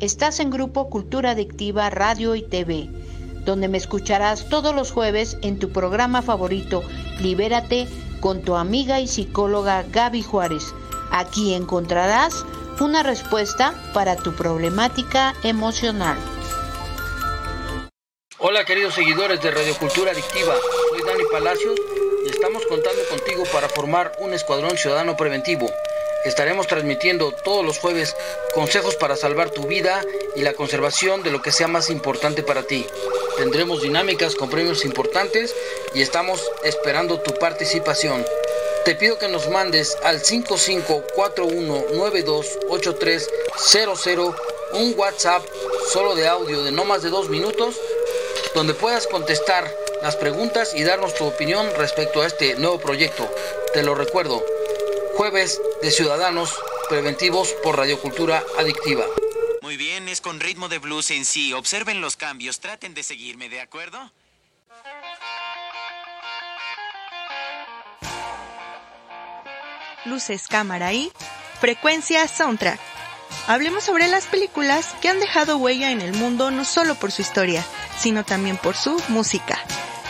Estás en Grupo Cultura Adictiva Radio y TV, donde me escucharás todos los jueves en tu programa favorito, Libérate, con tu amiga y psicóloga Gaby Juárez. Aquí encontrarás una respuesta para tu problemática emocional. Hola queridos seguidores de Radio Cultura Adictiva, soy Dani Palacios y estamos contando contigo para formar un escuadrón ciudadano preventivo. Estaremos transmitiendo todos los jueves consejos para salvar tu vida y la conservación de lo que sea más importante para ti. Tendremos dinámicas con premios importantes y estamos esperando tu participación. Te pido que nos mandes al 5541928300 un WhatsApp solo de audio de no más de dos minutos donde puedas contestar las preguntas y darnos tu opinión respecto a este nuevo proyecto. Te lo recuerdo, jueves de Ciudadanos Preventivos por Radiocultura Adictiva. Muy bien, es con ritmo de blues en sí. Observen los cambios, traten de seguirme, ¿de acuerdo? luces, cámara y frecuencia soundtrack. Hablemos sobre las películas que han dejado huella en el mundo no solo por su historia, sino también por su música.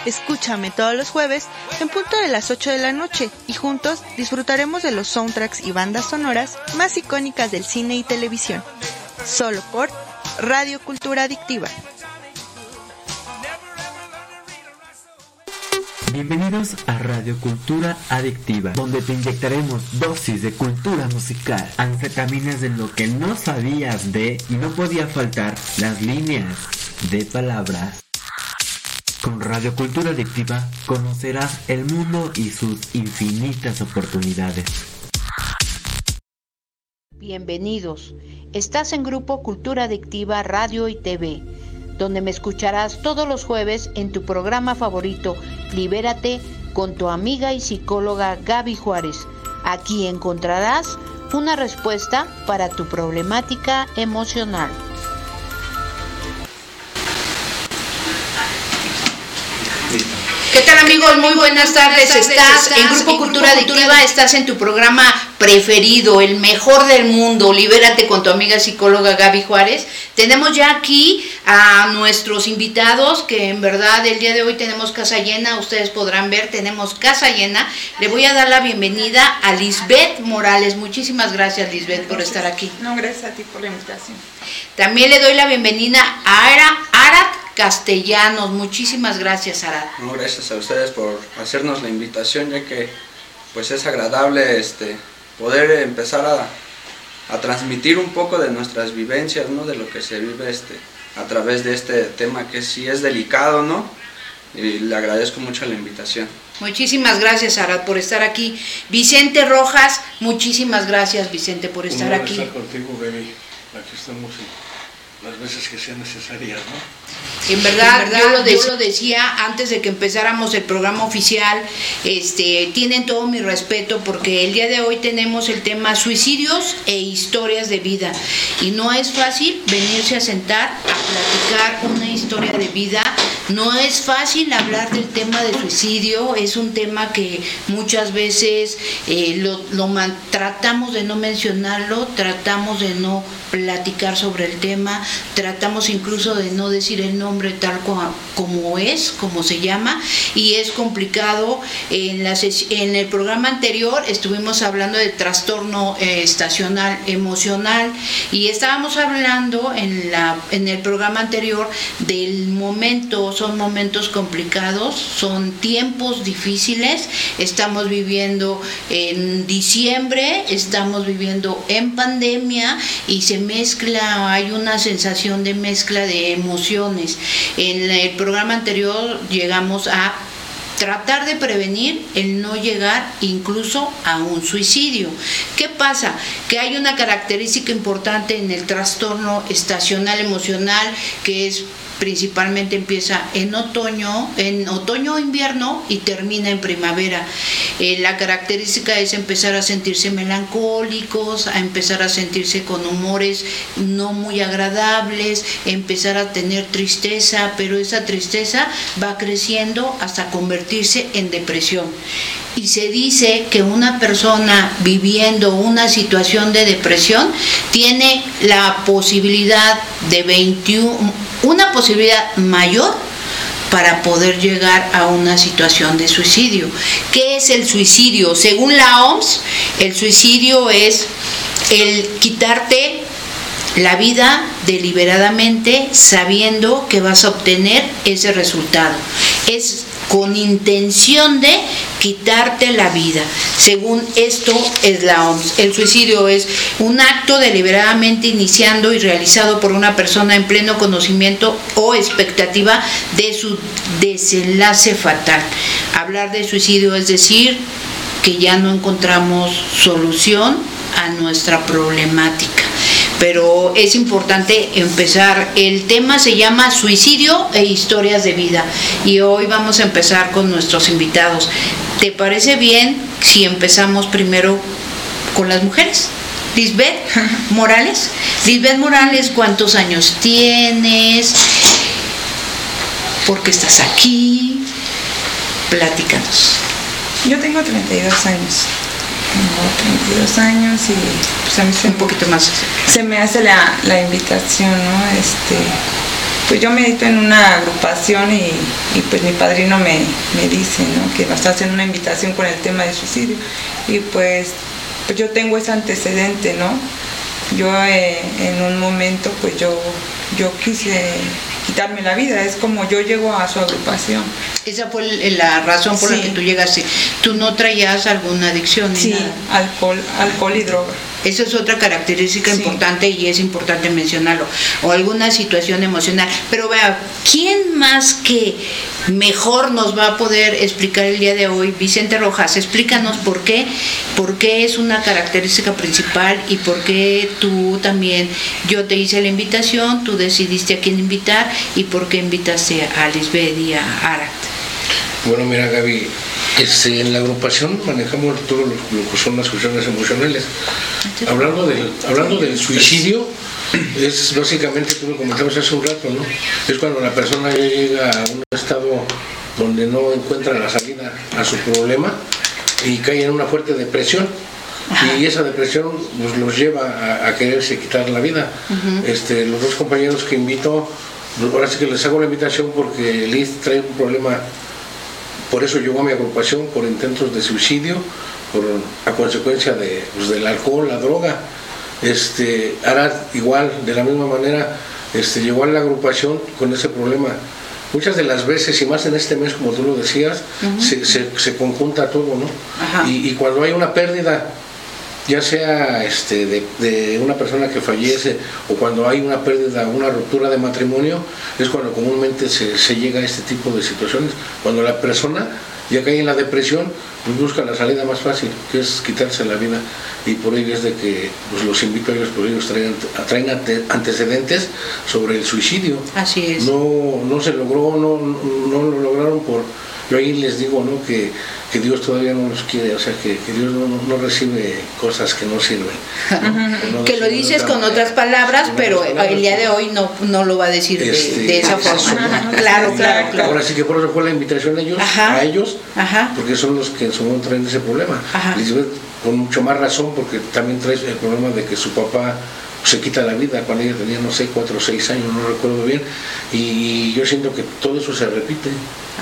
Escúchame todos los jueves en punto de las 8 de la noche y juntos disfrutaremos de los soundtracks y bandas sonoras más icónicas del cine y televisión. Solo por Radio Cultura Adictiva. Bienvenidos a Radio Cultura Adictiva, donde te inyectaremos dosis de cultura musical, anfetaminas de lo que no sabías de y no podía faltar las líneas de palabras. Con Radio Cultura Adictiva conocerás el mundo y sus infinitas oportunidades. Bienvenidos. Estás en Grupo Cultura Adictiva Radio y TV, donde me escucharás todos los jueves en tu programa favorito, Libérate, con tu amiga y psicóloga Gaby Juárez. Aquí encontrarás una respuesta para tu problemática emocional. ¿Qué tal amigos? Muy buenas tardes. Estás en Grupo Cultura Adictiva, estás en tu programa preferido, el mejor del mundo. Libérate con tu amiga psicóloga Gaby Juárez. Tenemos ya aquí a nuestros invitados, que en verdad el día de hoy tenemos casa llena, ustedes podrán ver, tenemos casa llena. Le voy a dar la bienvenida a Lisbeth Morales. Muchísimas gracias Lisbeth por estar aquí. No, gracias a ti por la invitación. También le doy la bienvenida a Ara, Arat Castellanos. Muchísimas gracias, Arat. No, gracias a ustedes por hacernos la invitación, ya que pues es agradable este poder empezar a, a transmitir un poco de nuestras vivencias, ¿no? De lo que se vive este a través de este tema que sí es delicado, ¿no? Y le agradezco mucho la invitación. Muchísimas gracias, Arad, por estar aquí. Vicente Rojas, muchísimas gracias, Vicente, por estar aquí. estar contigo, Aquí estamos las veces que sean necesarias, ¿no? En verdad, yo, lo de- yo lo decía antes de que empezáramos el programa oficial, este, tienen todo mi respeto porque el día de hoy tenemos el tema suicidios e historias de vida. Y no es fácil venirse a sentar a platicar una historia de vida. No es fácil hablar del tema de suicidio, es un tema que muchas veces eh, lo, lo man- tratamos de no mencionarlo, tratamos de no platicar sobre el tema, tratamos incluso de no decir el nombre tal co- como es, como se llama, y es complicado. En, la en el programa anterior estuvimos hablando de trastorno eh, estacional emocional y estábamos hablando en, en el programa anterior del momento, son momentos complicados, son tiempos difíciles, estamos viviendo en diciembre, estamos viviendo en pandemia y se mezcla, hay una sensación de mezcla de emociones. En el programa anterior llegamos a tratar de prevenir el no llegar incluso a un suicidio. ¿Qué pasa? Que hay una característica importante en el trastorno estacional emocional que es principalmente empieza en otoño, en otoño o invierno y termina en primavera. Eh, la característica es empezar a sentirse melancólicos, a empezar a sentirse con humores no muy agradables, empezar a tener tristeza, pero esa tristeza va creciendo hasta convertirse en depresión. Y se dice que una persona viviendo una situación de depresión tiene la posibilidad de 21, una posibilidad mayor para poder llegar a una situación de suicidio. ¿Qué es el suicidio? Según la OMS, el suicidio es el quitarte la vida deliberadamente sabiendo que vas a obtener ese resultado. Es con intención de quitarte la vida. Según esto es la OMS. El suicidio es un acto deliberadamente iniciando y realizado por una persona en pleno conocimiento o expectativa de su desenlace fatal. Hablar de suicidio es decir que ya no encontramos solución a nuestra problemática pero es importante empezar. El tema se llama suicidio e historias de vida y hoy vamos a empezar con nuestros invitados. ¿Te parece bien si empezamos primero con las mujeres? Lisbeth Morales. Lisbeth Morales, ¿cuántos años tienes? ¿Por qué estás aquí? Platícanos. Yo tengo 32 años. Tengo 32 años y pues a mí se, Un poquito más. se me hace la, la invitación, ¿no? Este, pues yo medito en una agrupación y, y pues mi padrino me, me dice, ¿no? Que nos hacen una invitación con el tema de suicidio. Y pues, pues yo tengo ese antecedente, ¿no? Yo eh, en un momento pues yo, yo quise quitarme la vida, es como yo llego a su agrupación. Esa fue la razón por la que tú llegaste. Tú no traías alguna adicción ni Sí, nada. alcohol, alcohol y droga. Esa es otra característica Sí. importante y es importante mencionarlo. O alguna situación emocional. Pero vea, ¿quién más que mejor nos va a poder explicar el día de hoy? Vicente Rojas, explícanos por qué, por qué es una característica principal y por qué tú también, yo te hice la invitación, tú decidiste a quién invitar y por qué invitaste a Lisbeth y a Arat. Bueno, mira, Gaby, este, en la agrupación manejamos todo lo, que son las cuestiones emocionales. Hablando del, hablando del suicidio, es básicamente, tú lo comentabas hace un rato, ¿no? Es cuando la persona ya llega a un estado donde no encuentra la salida a su problema y cae en una fuerte depresión. Y esa depresión pues, los lleva a, a quererse quitar la vida. este, los dos compañeros que invito, ahora sí que les hago la invitación porque Liz trae un problema por eso llegó a mi agrupación por intentos de suicidio, por, a consecuencia de, pues, del alcohol, la droga. Este, Arad igual, de la misma manera, este, llegó a la agrupación con ese problema. Muchas de las veces, y más en este mes, como tú lo decías, se, se- se conjunta todo, ¿no? Y, y cuando hay una pérdida ya sea este, de, una persona que fallece o cuando hay una pérdida, una ruptura de matrimonio, es cuando comúnmente se, se llega a este tipo de situaciones. Cuando la persona ya cae en la depresión, pues busca la salida más fácil, que es quitarse la vida. Y por ello es de que pues, los invito a ellos, por ellos traen, traen ante- antecedentes sobre el suicidio. Así es. No, no se logró, no, no lo lograron por... Yo ahí les digo ¿no? que, que Dios todavía no los quiere, o sea, que, que Dios no, no- recibe cosas que no sirven. ¿no? No que lo dices con otras palabras, pero palabras, el día de hoy no, no lo va a decir de- Este, de, esa forma. Claro, claro, claro. Ahora sí que por eso fue la invitación a ellos, Ajá. a ellos, Ajá. porque son los que en su momento traen ese problema. Ajá. Lisbeth con mucho más razón, porque también trae el problema de que su papá se quita la vida cuando ella tenía, no sé, cuatro o seis años, no recuerdo bien, y yo siento que todo eso se repite,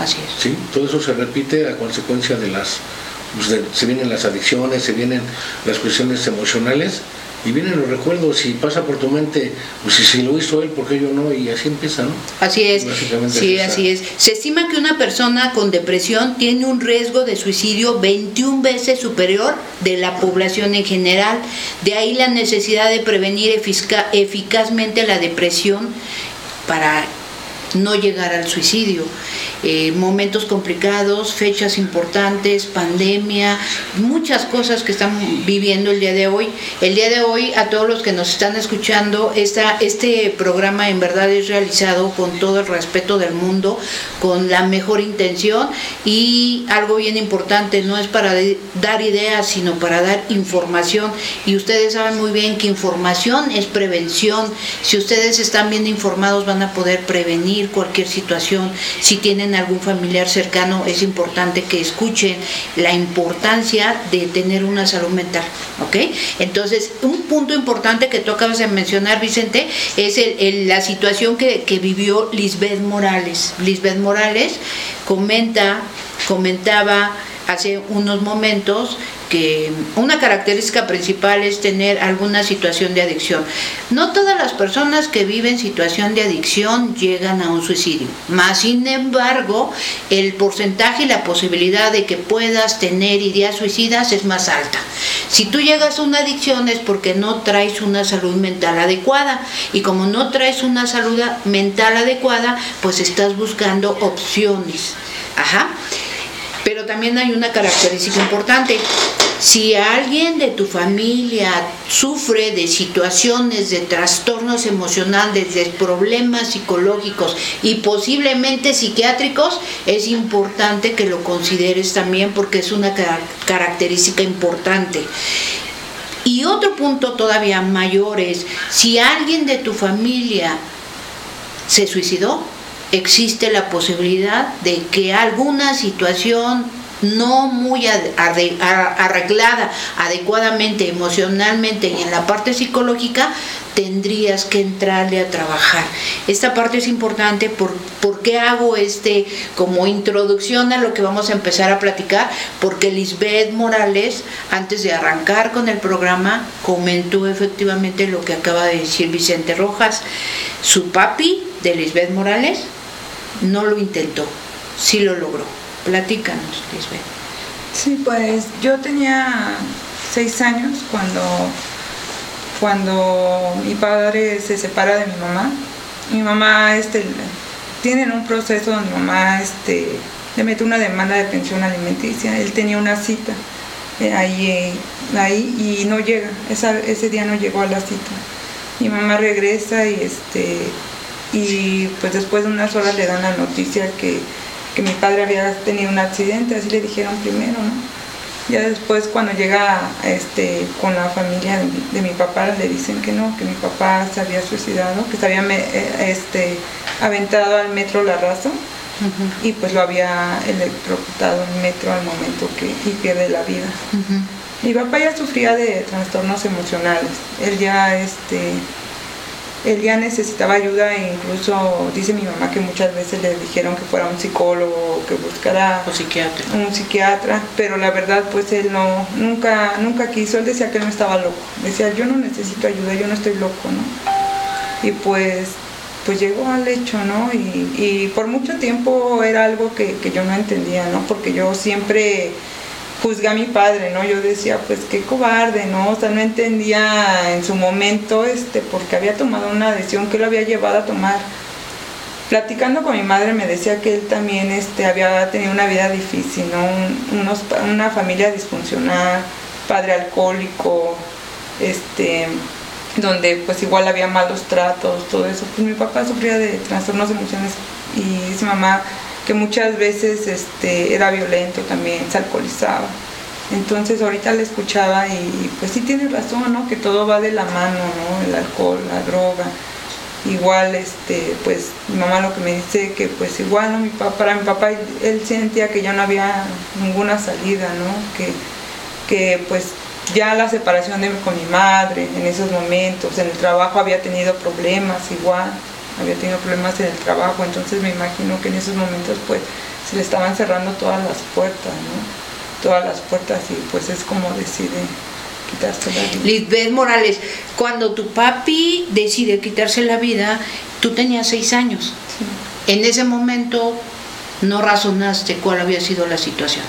Así es. ¿sí? Todo eso se repite a consecuencia de las, pues, de- se vienen las adicciones, se vienen las cuestiones emocionales, y vienen los recuerdos, y pasa por tu mente, pues si, si lo hizo él, ¿por qué yo no? Y así empieza, ¿no? Así es, sí, así es. Se estima que una persona con depresión tiene un riesgo de suicidio 21 veces superior de la población en general. De ahí la necesidad de prevenir efica- eficazmente la depresión para no llegar al suicidio. Eh, momentos complicados, fechas importantes, pandemia, muchas cosas que estamos viviendo el día de hoy. El día de hoy, a todos los que nos están escuchando, esta, este programa en verdad es realizado con todo el respeto del mundo, con la mejor intención y algo bien importante, no es para dar ideas, sino para dar información. Y ustedes saben muy bien que información es prevención. Si ustedes están bien informados van a poder prevenir cualquier situación. Si tienen algún familiar cercano, es importante que escuchen la importancia de tener una salud mental. ¿Ok? Entonces, un punto importante que tú acabas de mencionar, Vicente, es el- la situación que, que vivió Lisbeth Morales. Lisbeth Morales comenta, comentaba hace unos momentos que una característica principal es tener alguna situación de adicción. No todas las personas que viven situación de adicción llegan a un suicidio, más sin embargo, el porcentaje y la posibilidad de que puedas tener ideas suicidas es más alta. Si tú llegas a una adicción es porque no traes una salud mental adecuada y como no traes una salud mental adecuada, pues estás buscando opciones. Ajá. También hay una característica importante. Si alguien de tu familia sufre de situaciones de trastornos emocionales, de problemas psicológicos y posiblemente psiquiátricos, es importante que lo consideres también porque es una cara- característica importante. Y otro punto todavía mayor es, si alguien de tu familia se suicidó, existe la posibilidad de que alguna situación no muy arreglada adecuadamente emocionalmente y en la parte psicológica tendrías que entrarle a trabajar. Esta parte es importante por, ¿por qué hago este como introducción a lo que vamos a empezar a platicar? Porque Lisbeth Morales, antes de arrancar con el programa, comentó efectivamente lo que acaba de decir Vicente Rojas. Su papi de Lisbeth Morales no lo intentó, sí lo logró. Platícanos, Lisbeth. Sí, pues yo tenía seis años cuando, cuando mi padre se separa de mi mamá. Mi mamá este, tienen un proceso donde mamá este, le mete una demanda de pensión alimenticia. Él tenía una cita eh, ahí, eh, ahí y no llega. Esa- ese día no llegó a la cita. Mi mamá regresa y este y pues después de unas horas le dan la noticia que, que mi padre había tenido un accidente, así le dijeron primero, ¿no? Ya después cuando llega este, con la familia de mi, de mi papá le dicen que no, que mi papá se había suicidado, que se había eh, este, aventado al metro La Raza y pues lo había electrocutado en el metro al momento que y pierde la vida. Mi papá ya sufría de trastornos emocionales. Él ya, este, él ya necesitaba ayuda e incluso dice mi mamá que muchas veces le dijeron que fuera un psicólogo, que buscara psiquiatra. un psiquiatra, pero la verdad pues él no, nunca, nunca quiso, él decía que no estaba loco, decía yo no necesito ayuda, yo no estoy loco, ¿no? Y pues, pues llegó al hecho, ¿no? Y, y por mucho tiempo era algo que, que yo no entendía, ¿no? Porque yo siempre juzgué a mi padre, ¿no? Yo decía, pues qué cobarde, ¿no? O sea, no entendía en su momento, este, porque había tomado una decisión que lo había llevado a tomar. Platicando con mi madre me decía que él también este, había tenido una vida difícil, ¿no? Un- unos, una familia disfuncional, padre alcohólico, este, donde pues igual había malos tratos, todo eso. Pues mi papá sufría de trastornos de emociones y dice mamá que muchas veces este, era violento también, se alcoholizaba. Entonces ahorita le escuchaba y pues sí tiene razón, ¿no? Que todo va de la mano, ¿no? El alcohol, la droga. Igual, este, pues mi mamá lo que me dice que pues igual, ¿no? Mi papá, para mi papá él sentía que ya no había ninguna salida, ¿no? Que, que pues ya la separación de, con mi madre en esos momentos, en el trabajo había tenido problemas igual, había tenido problemas en el trabajo, entonces me imagino que en esos momentos pues se le estaban cerrando todas las puertas, ¿no? Todas las puertas y pues es como decide quitarse la vida. Lisbeth Morales, cuando tu papi decide quitarse la vida, tú tenías seis años. En ese momento no razonaste cuál había sido la situación.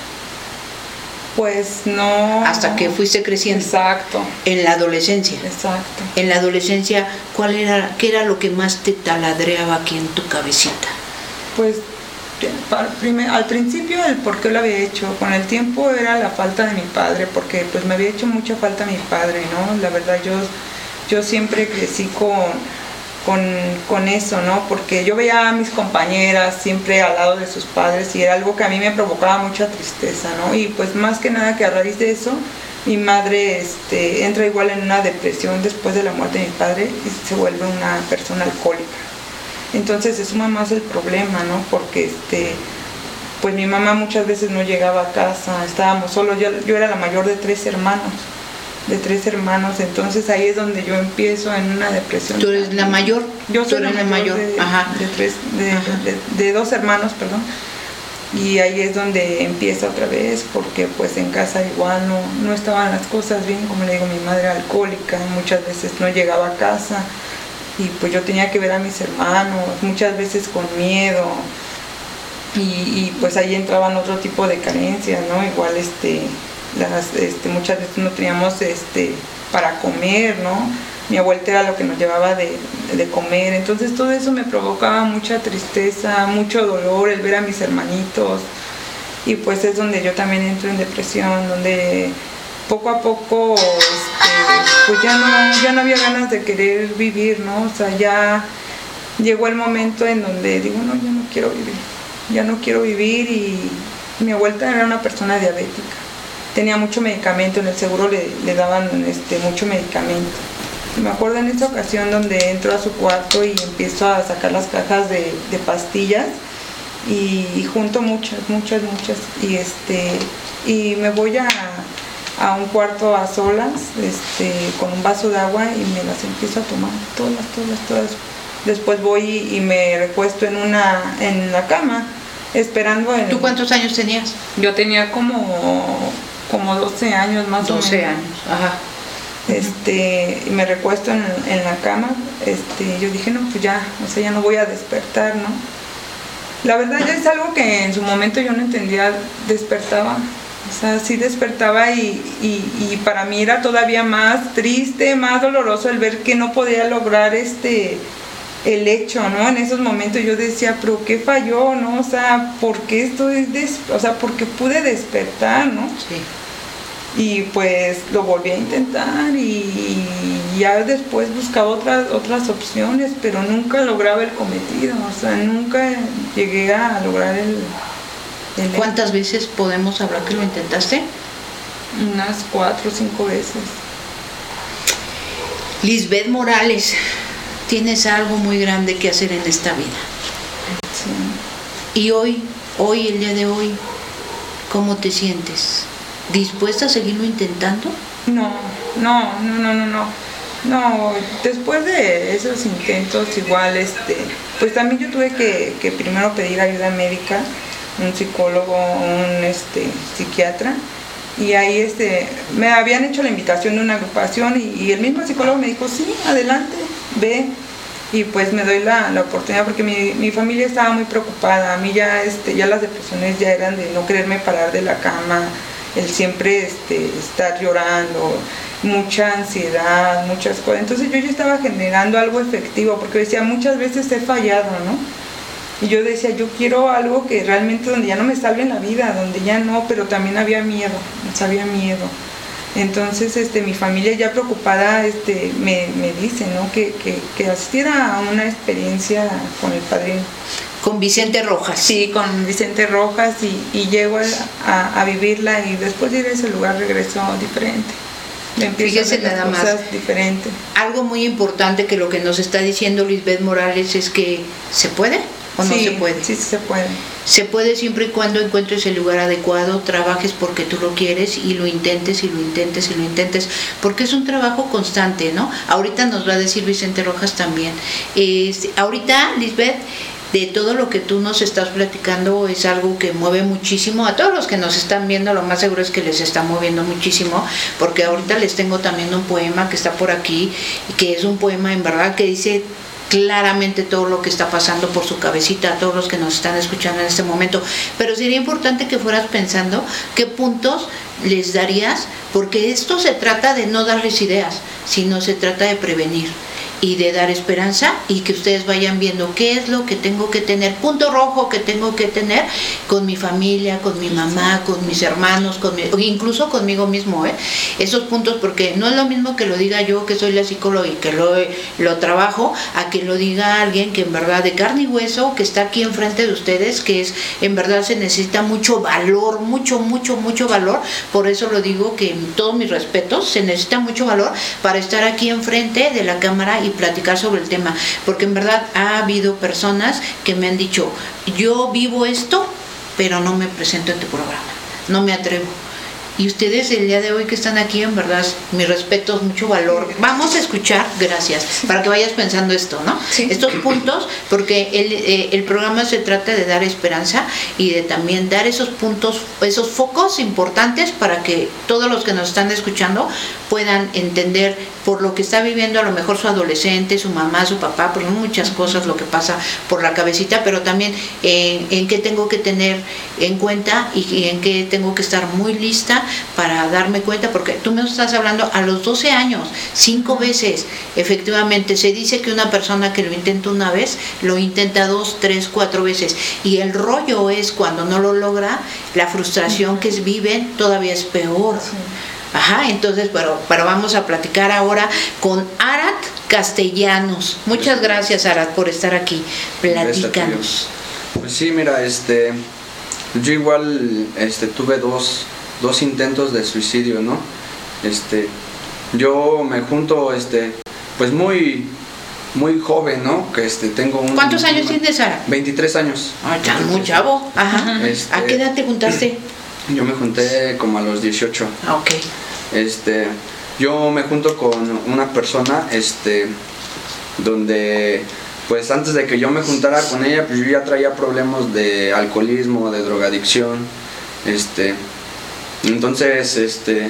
Pues no. Hasta que fuiste creciendo. Exacto. En la adolescencia. Exacto. En la adolescencia, ¿cuál era, qué era lo que más te taladreaba aquí en tu cabecita? Pues al principio el por qué lo había hecho, con el tiempo era la falta de mi padre, porque pues me había hecho mucha falta mi padre, ¿no? La verdad yo, yo siempre crecí con, con, con eso, ¿no? Porque yo veía a mis compañeras siempre al lado de sus padres y era algo que a mí me provocaba mucha tristeza, ¿no? Y pues más que nada que a raíz de eso, mi madre este, entra igual en una depresión después de la muerte de mi padre y se vuelve una persona alcohólica. Entonces se suma más el problema, ¿no? Porque este, pues mi mamá muchas veces no llegaba a casa, estábamos solos, yo, yo era la mayor de tres hermanos, de tres hermanos, entonces ahí es donde yo empiezo en una depresión. ¿Tú eres la mayor? Yo ¿Tú soy la mayor? De, Ajá. de tres, de, de- de dos hermanos, perdón. Y ahí es donde empieza otra vez, porque pues en casa igual no, no estaban las cosas bien, como le digo, mi madre era alcohólica, muchas veces no llegaba a casa y pues yo tenía que ver a mis hermanos, muchas veces con miedo. Y, y, pues ahí entraban otro tipo de carencias, ¿no? Igual este, este, muchas veces no teníamos este, para comer, ¿no? Mi abuelita era lo que nos llevaba de, comer, entonces todo eso me provocaba mucha tristeza, mucho dolor, el ver a mis hermanitos. Y pues es donde yo también entro en depresión, donde poco a poco este, pues ya no, ya no había ganas de querer vivir, ¿no? O sea, ya llegó el momento en donde digo, no, ya no quiero vivir, ya no quiero vivir y mi abuelita era una persona diabética, tenía mucho medicamento, en el seguro le, le daban este, mucho medicamento. Me acuerdo en esta ocasión donde entro a su cuarto y empiezo a sacar las cajas de, de pastillas y, y junto muchas, muchas, muchas y este y me voy a, a un cuarto a solas este, con un vaso de agua y me las empiezo a tomar, todas, todas, todas. Después voy y, me recuesto en una en la cama esperando en... ¿Tú cuántos años tenías? Yo tenía como, como 12 años más o menos. 12 años, ajá. Este, y me recuesto en, en la cama, este, yo dije, no, pues ya, o sea, ya no voy a despertar, ¿no? La verdad ya es algo que en su momento yo no entendía, despertaba, o sea, sí despertaba y, y, y para mí era todavía más triste, más doloroso el ver que no podía lograr este, el hecho, ¿no? En esos momentos yo decía, pero ¿qué falló, no? O sea, ¿por qué estoy, des o sea, porque pude despertar, ¿no? Sí. Y pues lo volví a intentar y ya después buscaba otras, otras opciones, pero nunca lograba el cometido, o sea, nunca llegué a lograr el... el ¿Cuántas veces podemos hablar que lo intentaste? Unas cuatro o cinco veces. Lisbeth Morales, tienes algo muy grande que hacer en esta vida. Y hoy, hoy, el día de hoy, ¿cómo te sientes? ¿Dispuesta a seguirlo intentando? No, no, no, no, no, no. Después de esos intentos igual, este, pues también yo tuve que, primero pedir ayuda médica, un psicólogo, un este, psiquiatra, y ahí este, me habían hecho la invitación de una agrupación y, y el mismo psicólogo me dijo, sí, adelante, ve, y pues me doy la, la oportunidad porque mi, mi, familia estaba muy preocupada, a mí ya, este, ya las depresiones ya eran de no quererme parar de la cama, el siempre este, estar llorando, mucha ansiedad, muchas cosas. Entonces yo ya estaba generando algo efectivo, porque decía, muchas veces he fallado, ¿no? Y yo decía, yo quiero algo que realmente donde ya no me salve en la vida, donde ya no, pero también había miedo, había miedo. Entonces, este, mi familia ya preocupada este, me, me dice, ¿no? Que, que, que asistiera a una experiencia con el padrino. Con Vicente Rojas. Sí, con Vicente Rojas y, y llego a, a, vivirla y después de ir a ese lugar regreso diferente. Me Fíjese nada más. Diferentes. Algo muy importante que lo que nos está diciendo Lisbeth Morales es que se puede o no se puede. Sí, se puede. Se puede siempre y cuando encuentres el lugar adecuado, trabajes porque tú lo quieres y lo intentes y lo intentes y lo intentes, porque es un trabajo constante, ¿no? Ahorita nos va a decir Vicente Rojas también. Es, ahorita, Lisbeth, de todo lo que tú nos estás platicando es algo que mueve muchísimo a todos los que nos están viendo lo más seguro es que les está moviendo muchísimo porque ahorita les tengo también un poema que está por aquí que es un poema en verdad que dice claramente todo lo que está pasando por su cabecita a todos los que nos están escuchando en este momento. Pero sería importante que fueras pensando qué puntos les darías, porque esto se trata de no darles ideas, sino se trata de prevenir y de dar esperanza y que ustedes vayan viendo qué es lo que tengo que tener, punto rojo que tengo que tener con mi familia, con mi mamá, con mis hermanos, con mi, incluso conmigo mismo, ¿eh? esos puntos, porque no es lo mismo que lo diga yo que soy la psicóloga y que lo, lo trabajo, a que lo diga alguien que en verdad de carne y hueso, que está aquí enfrente de ustedes, que es en verdad se necesita mucho valor, mucho, mucho, mucho valor, por eso lo digo que en todos mis respetos, se necesita mucho valor para estar aquí enfrente de la cámara y platicar sobre el tema, porque en verdad ha habido personas que me han dicho, yo vivo esto, pero no me presento en tu programa, no me atrevo. Y ustedes el día de hoy que están aquí, en verdad, mi respeto, mucho valor. Vamos a escuchar, gracias, para que vayas pensando esto, ¿no? Sí. Estos puntos, porque el, eh, el programa se trata de dar esperanza y de también dar esos puntos, esos focos importantes para que todos los que nos están escuchando puedan entender por lo que está viviendo a lo mejor su adolescente, su mamá, su papá, por muchas cosas lo que pasa por la cabecita, pero también eh, en qué tengo que tener en cuenta y, y en qué tengo que estar muy lista para darme cuenta, porque tú me estás hablando a los 12 años, cinco veces, efectivamente, se dice que una persona que lo intenta una vez, lo intenta dos, tres, cuatro veces, y el rollo es cuando no lo logra, la frustración que viven todavía es peor. Ajá, entonces, pero, pero vamos a platicar ahora con Arat Castellanos. Muchas gracias, Arat, por estar aquí. Platícanos. Pues sí, mira, este, yo igual este, tuve dos, dos intentos de suicidio, ¿no? Este, yo me junto, este, pues muy, muy joven, ¿no? Que este, tengo un... ¿Cuántos años tienes, Sara? 23 años. Ah, ya, muy chavo. Ajá. Este, ¿A qué edad te juntaste? Yo me junté como a los 18. Ah, ok. Este, yo me junto con una persona, este, donde, pues antes de que yo me juntara con ella, pues yo ya traía problemas de alcoholismo, de drogadicción, este, entonces, este,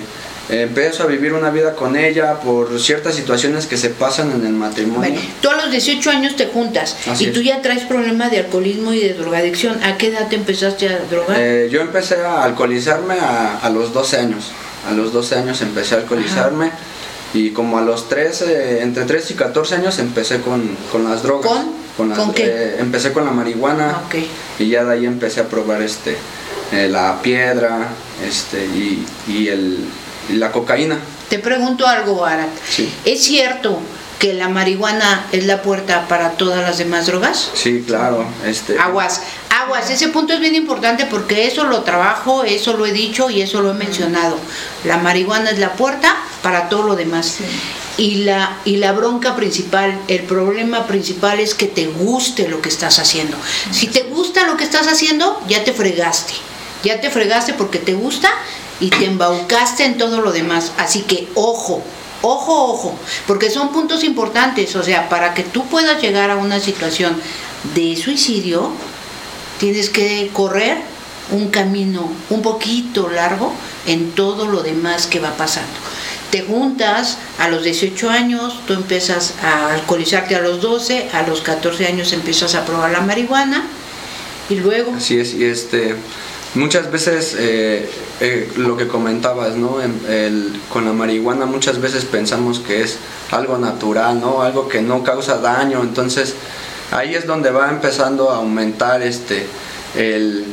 empiezo a vivir una vida con ella por ciertas situaciones que se pasan en el matrimonio. Bueno, tú a los 18 años te juntas Así y tú es. ya traes problemas de alcoholismo y de drogadicción. ¿A qué edad te empezaste a drogar? Eh, yo empecé a alcoholizarme a, a los 12 años. A los 12 años empecé a alcoholizarme y como a los 13, entre 13 y 14 años empecé con, con las drogas. ¿Con? las- ¿Con qué? eh, empecé con la marihuana y ya de ahí empecé a probar este, eh, la piedra este, y, y el, y la cocaína. Te pregunto algo, Arat. Sí. ¿Es cierto que la marihuana es la puerta para todas las demás drogas? Sí, claro. Este, Aguas, aguas, ese punto es bien importante porque eso lo trabajo, eso lo he dicho y eso lo he mencionado. La marihuana es la puerta para todo lo demás. Y la, y la bronca principal, el problema principal es que te guste lo que estás haciendo. Si te gusta lo que estás haciendo, ya te fregaste. Ya te fregaste porque te gusta y te embaucaste en todo lo demás. Así que ojo, ojo, ojo, porque son puntos importantes. O sea, para que tú puedas llegar a una situación de suicidio, tienes que correr un camino un poquito largo en todo lo demás que va pasando. Te juntas a los 18 años, tú empiezas a alcoholizarte a los 12, a los 14 años empiezas a probar la marihuana y luego... Así es, y este, muchas veces eh, eh, lo que comentabas, ¿no? En- el- con la marihuana muchas veces pensamos que es algo natural, ¿no? Algo que no causa daño, entonces ahí es donde va empezando a aumentar este el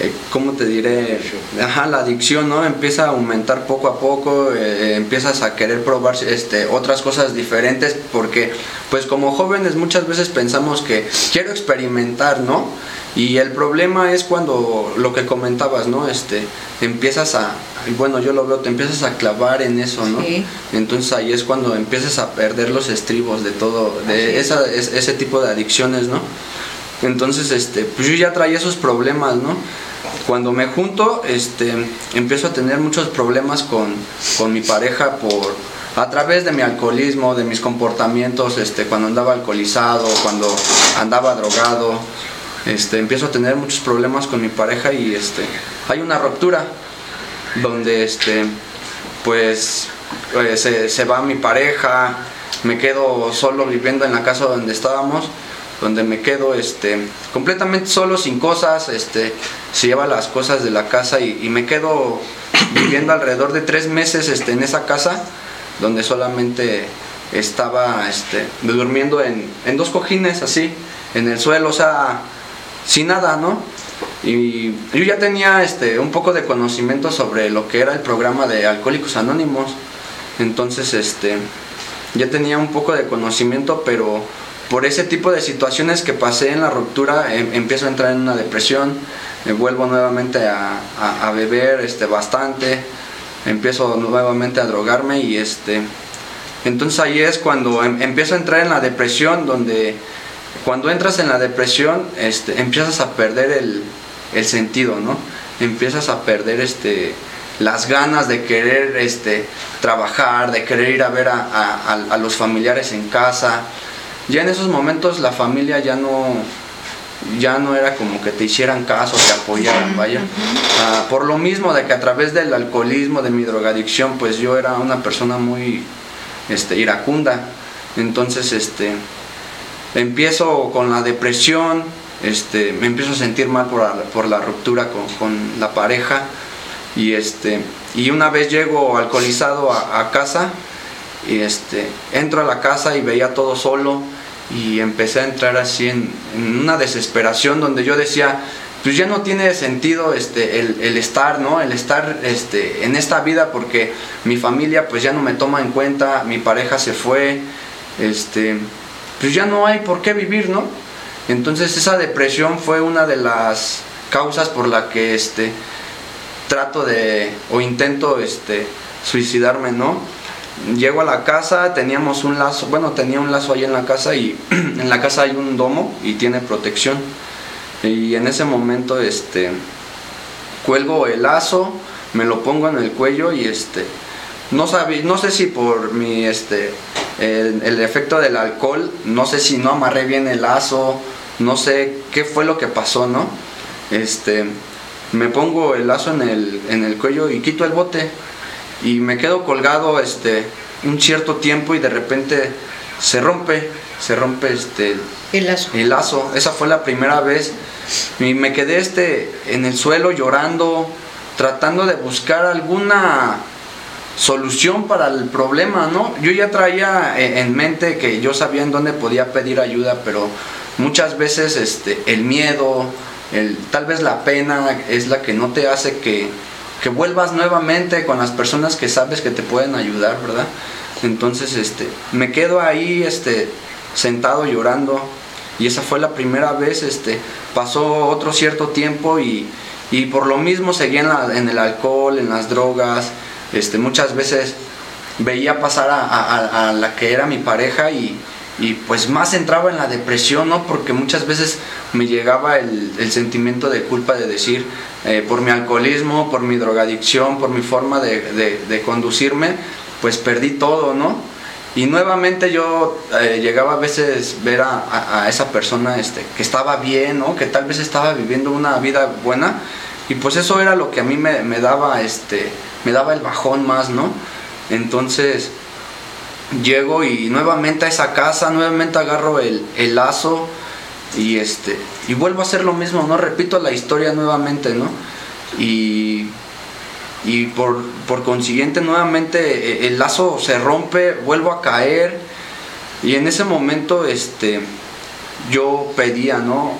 eh, ¿cómo te diré? Ajá, la adicción, ¿no? Empieza a aumentar poco a poco, eh, empiezas a querer probar este, otras cosas diferentes porque, pues como jóvenes muchas veces pensamos que quiero experimentar, ¿no? Y el problema es cuando lo que comentabas, ¿no? Este, empiezas a, bueno, yo lo veo, te empiezas a clavar en eso, ¿no? Sí. Entonces ahí es cuando empiezas a perder los estribos de todo, de esa, es- ese tipo de adicciones, ¿no? Entonces, este, pues yo ya traía esos problemas, ¿no? Cuando me junto, este, empiezo a tener muchos problemas con, con mi pareja por a través de mi alcoholismo, de mis comportamientos, este, cuando andaba alcoholizado, cuando andaba drogado, este, empiezo a tener muchos problemas con mi pareja y este, hay una ruptura donde este, pues eh, se, se va mi pareja, me quedo solo viviendo en la casa donde estábamos, donde me quedo este, completamente solo, sin cosas, este, se lleva las cosas de la casa y, me quedo viviendo alrededor de tres meses este, en esa casa, donde solamente estaba este, durmiendo en, en dos cojines así, en el suelo, o sea, sin nada, ¿no? Y yo ya tenía este, un poco de conocimiento sobre lo que era el programa de Alcohólicos Anónimos. Entonces, este, ya tenía un poco de conocimiento, pero por ese tipo de situaciones que pasé en la ruptura, em- empiezo a entrar en una depresión, me vuelvo nuevamente a, beber este, bastante, empiezo nuevamente a drogarme y este, entonces ahí es cuando em- empiezo a entrar en la depresión, donde cuando entras en la depresión, este, empiezas a perder el, el sentido, ¿no? Empiezas a perder este, las ganas de querer este, trabajar, de querer ir a ver a- a los familiares en casa. Ya en esos momentos la familia ya no, ya no era como que te hicieran caso, te apoyaran, vaya. Ah, por lo mismo de que a través del alcoholismo, de mi drogadicción, pues yo era una persona muy este, iracunda. Entonces, este, empiezo con la depresión, este, me empiezo a sentir mal por la, por la ruptura con, con la pareja y, este, y una vez llego alcoholizado a, a casa y este, entro a la casa y veía todo solo y empecé a entrar así en, una desesperación donde yo decía, pues ya no tiene sentido este, el, el estar, ¿no? El estar este, en esta vida porque mi familia pues ya no me toma en cuenta, mi pareja se fue, este, pues ya no hay por qué vivir, ¿no? Entonces esa depresión fue una de las causas por la que este, trato de o intento este, suicidarme, ¿no? Llego a la casa, teníamos un lazo, bueno, tenía un lazo ahí en la casa y en la casa hay un domo y tiene protección. Y en ese momento este cuelgo el lazo, me lo pongo en el cuello y este no sabí, no sé si por mi este el, el efecto del alcohol, no sé si no amarré bien el lazo, no sé qué fue lo que pasó, ¿no? Este me pongo el lazo en el, en el cuello y quito el bote y me quedo colgado este un cierto tiempo y de repente se rompe, se rompe este El lazo. el lazo. Esa fue la primera vez. Y me quedé este, en el suelo llorando, tratando de buscar alguna solución para el problema, ¿no? Yo ya traía eh, en mente que yo sabía en dónde podía pedir ayuda, pero muchas veces este, el miedo, el, tal vez la pena es la que no te hace que, que vuelvas nuevamente con las personas que sabes que te pueden ayudar, ¿verdad? Entonces, este, me quedo ahí, este, sentado llorando y esa fue la primera vez, este, pasó otro cierto tiempo y, y por lo mismo seguía en, la- en el alcohol, en las drogas, este, muchas veces veía pasar a, la que era mi pareja y, y pues más entraba en la depresión, ¿no? Porque muchas veces me llegaba el, sentimiento de culpa de decir, eh, por mi alcoholismo, por mi drogadicción, por mi forma de, conducirme, pues perdí todo, ¿no? Y nuevamente yo eh, llegaba a veces ver a, a- a esa persona este, que estaba bien, ¿no? Que tal vez estaba viviendo una vida buena. Y pues eso era lo que a mí me, me daba este, me daba el bajón más, ¿no? Entonces llego y nuevamente a esa casa, nuevamente agarro el lazo, y este y vuelvo a hacer lo mismo, ¿no? Repito la historia nuevamente, ¿no? Y y por, por consiguiente nuevamente eh, el lazo se rompe, vuelvo a caer y en ese momento este yo pedía, ¿no?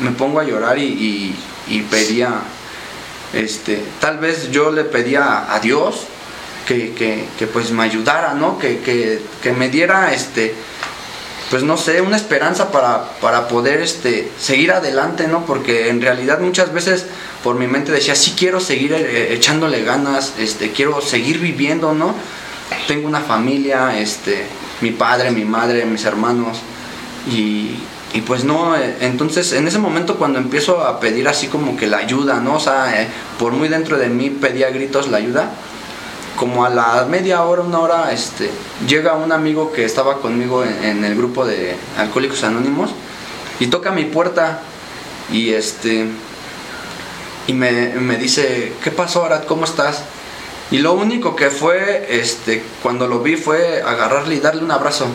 Me pongo a llorar y, y- y pedía, este, tal vez yo le pedía a Dios que, que- que, pues me ayudara, ¿no? Que, que- que me diera este pues no sé, una esperanza para, para poder este, seguir adelante, ¿no? Porque en realidad muchas veces por mi mente decía, sí quiero seguir eh, echándole ganas, este, quiero seguir viviendo, ¿no? Tengo una familia, este, mi padre, mi madre, mis hermanos, y, y pues no, eh, entonces en ese momento cuando empiezo a pedir así como que la ayuda, ¿no? O sea, eh, por muy dentro de mí pedía gritos la ayuda, como a la media hora, una hora, este, llega un amigo que estaba conmigo en, el grupo de Alcohólicos Anónimos y toca mi puerta y este y me, me dice, ¿qué pasó Arad? ¿Cómo estás? Y lo único que fue, este, cuando lo vi fue agarrarle y darle un abrazo.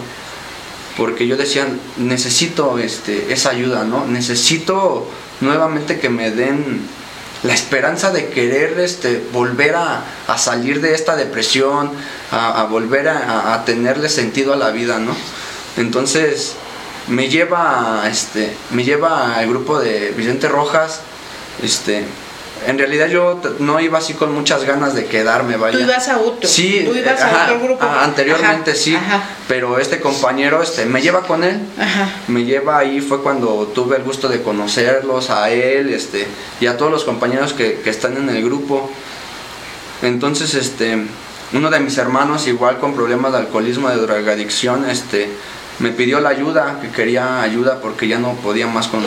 Porque yo decía, necesito este, esa ayuda, ¿no? Necesito nuevamente que me den la esperanza de querer este, volver a, a salir de esta depresión, a, volver a, a tenerle sentido a la vida, ¿no? Entonces me lleva, este, me lleva al grupo de Vicente Rojas, este, en realidad yo no iba así con muchas ganas de quedarme, vaya. Tú ibas a otro. Sí, Tú ibas ajá, a otro grupo. anteriormente Ajá, sí, pero este compañero este, me lleva con él Ajá. me lleva ahí fue cuando tuve el gusto de conocerlos a él este y a todos los compañeros que, que están en el grupo entonces este uno de mis hermanos igual con problemas de alcoholismo de drogadicción este me pidió la ayuda que quería ayuda porque ya no podía más con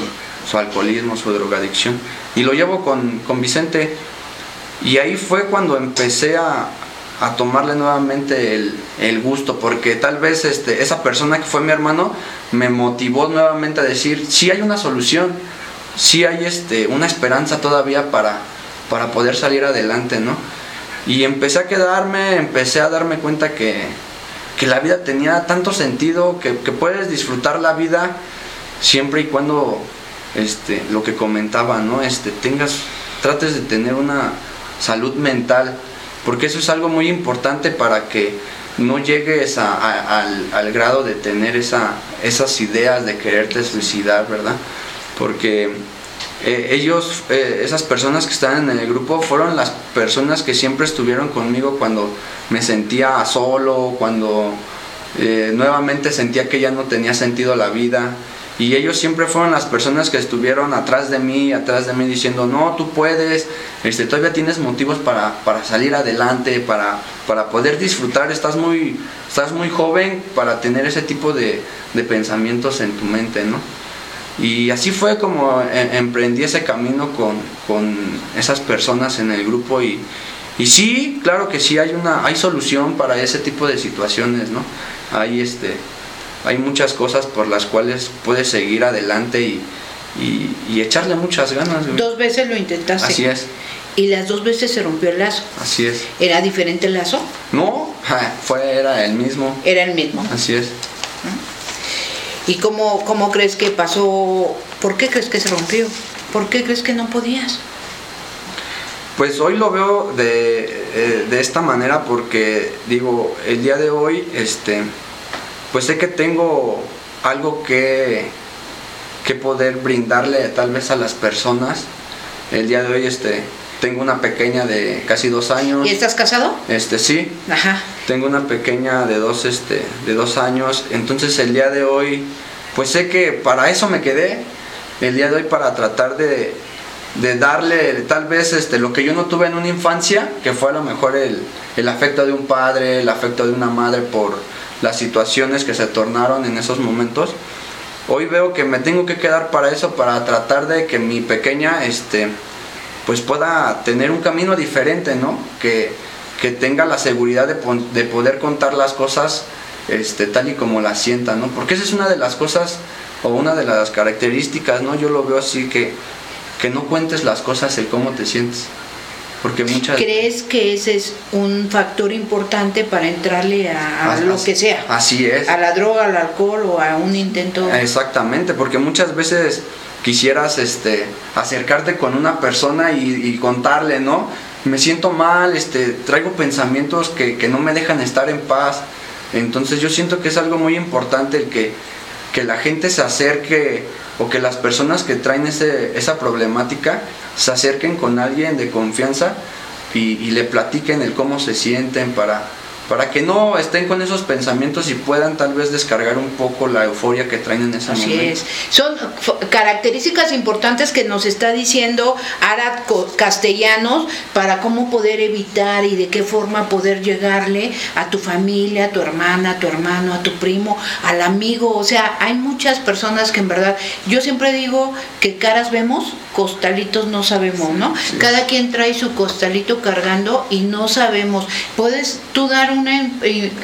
su alcoholismo su drogadicción y lo llevo con, con Vicente y ahí fue cuando empecé a, a tomarle nuevamente el, el gusto, porque tal vez este, esa persona que fue mi hermano me motivó nuevamente a decir, sí hay una solución, sí hay este, una esperanza todavía para, para poder salir adelante, ¿no? Y empecé a quedarme, empecé a darme cuenta que, que la vida tenía tanto sentido, que, que puedes disfrutar la vida siempre y cuando este, lo que comentaba, ¿no? Este, tengas, trates de tener una salud mental, porque eso es algo muy importante para que no llegues a- al, grado de tener esa, esas ideas de quererte suicidar, ¿verdad? Porque eh, ellos, eh, esas personas que están en el grupo, fueron las personas que siempre estuvieron conmigo cuando me sentía solo, cuando eh, nuevamente sentía que ya no tenía sentido la vida. Y ellos siempre fueron las personas que estuvieron atrás de mí, atrás de mí diciendo, no, tú puedes, este, todavía tienes motivos para, para salir adelante, para, para poder disfrutar, estás muy, estás muy joven para tener ese tipo de, de pensamientos en tu mente, ¿no? Y así fue como eh, emprendí ese camino con, con esas personas en el grupo y, y sí, claro que sí hay una, hay solución para ese tipo de situaciones, ¿no? Hay este, hay muchas cosas por las cuales puedes seguir adelante y, y- y echarle muchas ganas. güey. Dos veces lo intentaste. Así es, Y las dos veces se rompió el lazo. así es. ¿Era diferente el lazo? No, ja, fue, era el mismo, Era el mismo. así es. ¿Y cómo, cómo crees que pasó? ¿Por qué crees que se rompió? ¿Por qué crees que no podías? Pues hoy lo veo de, eh, de esta manera porque digo, el día de hoy, este, pues sé que tengo algo que, que poder brindarle tal vez a las personas. El día de hoy, este, tengo una pequeña de casi dos años. ¿Y estás casado? Este, sí, Ajá. tengo una pequeña de dos, este, de dos años. Entonces el día de hoy, pues sé que para eso me quedé. El día de hoy para tratar de, de darle tal vez este, lo que yo no tuve en una infancia, que fue a lo mejor el, el afecto de un padre, el afecto de una madre por las situaciones que se tornaron en esos momentos. Hoy veo que me tengo que quedar para eso, para tratar de que mi pequeña, este, pues pueda tener un camino diferente, ¿no? Que, que tenga la seguridad de, de poder contar las cosas este, tal y como las sienta, ¿no? Porque esa es una de las cosas o una de las características, ¿no? Yo lo veo así que, que no cuentes las cosas el cómo te sientes. Porque muchas ¿Crees que ese es un factor importante para entrarle a, lo que sea? Así es. A la droga, al alcohol o a un intento. Exactamente, porque muchas veces quisieras este, acercarte con una persona y, y contarle, ¿no? Me siento mal, este, traigo pensamientos que, que no me dejan estar en paz. Entonces yo siento que es algo muy importante el que, que la gente se acerque o que las personas que traen ese, esa problemática se acerquen con alguien de confianza y, y le platiquen el cómo se sienten para, para que no estén con esos pensamientos y puedan tal vez descargar un poco la euforia que traen en ese Así momento. es. Son características importantes que nos está diciendo Arad Castellanos para cómo poder evitar y de qué forma poder llegarle a tu familia, a tu hermana, a tu hermano, a tu primo, al amigo. O sea, hay muchas personas que en verdad, yo siempre digo que caras vemos, costalitos no sabemos, ¿no? Cada quien trae su costalito cargando y no sabemos. Puedes tú dar una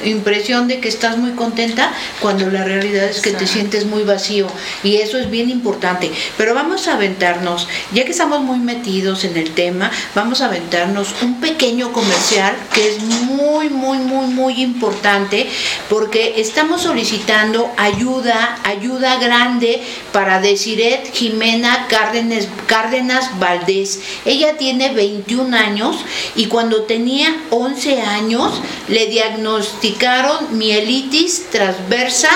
impresión de que estás muy contenta cuando la realidad es que te sientes muy vacío y eso es bien importante. Pero vamos a aventarnos, ya que estamos muy metidos en el tema, vamos a aventarnos un pequeño comercial que es muy, muy, muy, muy importante porque estamos solicitando ayuda, ayuda grande para Desiret Jimena Cárdenas, Cárdenas Valdés. Ella tiene 21 años y cuando tenía 11 años le diagnosticaron mielitis transversa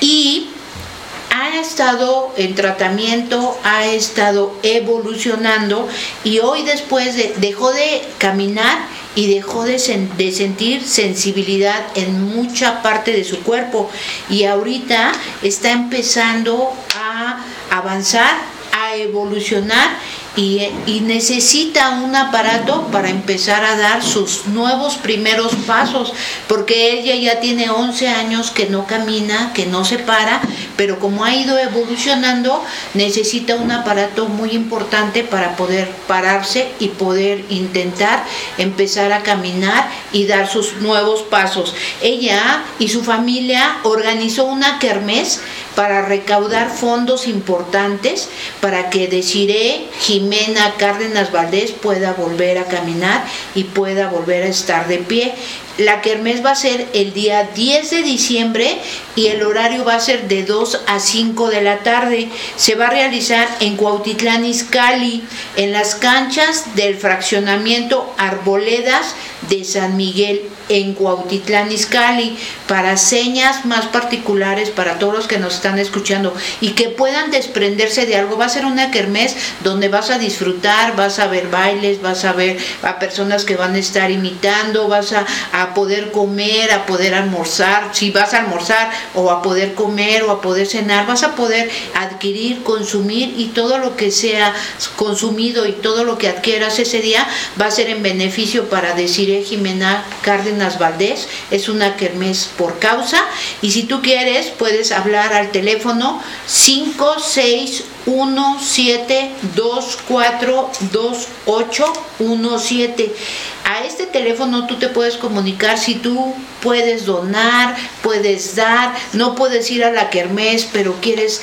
y ha estado en tratamiento, ha estado evolucionando y hoy después de- dejó de caminar y dejó de, de sentir sensibilidad en mucha parte de su cuerpo. Y ahorita está empezando a avanzar, a evolucionar y, necesita un aparato para empezar a dar sus nuevos primeros pasos, porque ella ya tiene 11 años que no camina, que no se para, pero como ha ido evolucionando, necesita un aparato muy importante para poder pararse y poder intentar empezar a caminar y dar sus nuevos pasos. Ella y su familia organizó una kermés para recaudar fondos importantes para que Desiree Jimena Cárdenas Valdés pueda volver a caminar y pueda volver a estar de pie. La kermés va a ser el día 10 de diciembre y el horario va a ser de 2 a 5 de la tarde. Se va a realizar en Cuautitlán Izcalli, en las canchas del fraccionamiento Arboledas de San Miguel en Cuautitlán Izcalli para señas más particulares para todos los que nos están escuchando y que puedan desprenderse de algo. Va a ser una kermés donde vas a disfrutar, vas a ver bailes, vas a ver a personas que van a estar imitando, vas a, a poder comer, a poder almorzar, si vas a almorzar o a poder comer o a poder cenar, vas a poder adquirir, consumir y todo lo que sea consumido y todo lo que adquieras ese día va a ser en beneficio para Jimena Cárdenas Valdés. Es una kermés por causa y si tú quieres puedes hablar al teléfono 5617242817. A este teléfono tú te puedes comunicar si tú puedes donar, puedes dar, no puedes ir a la kermés, pero quieres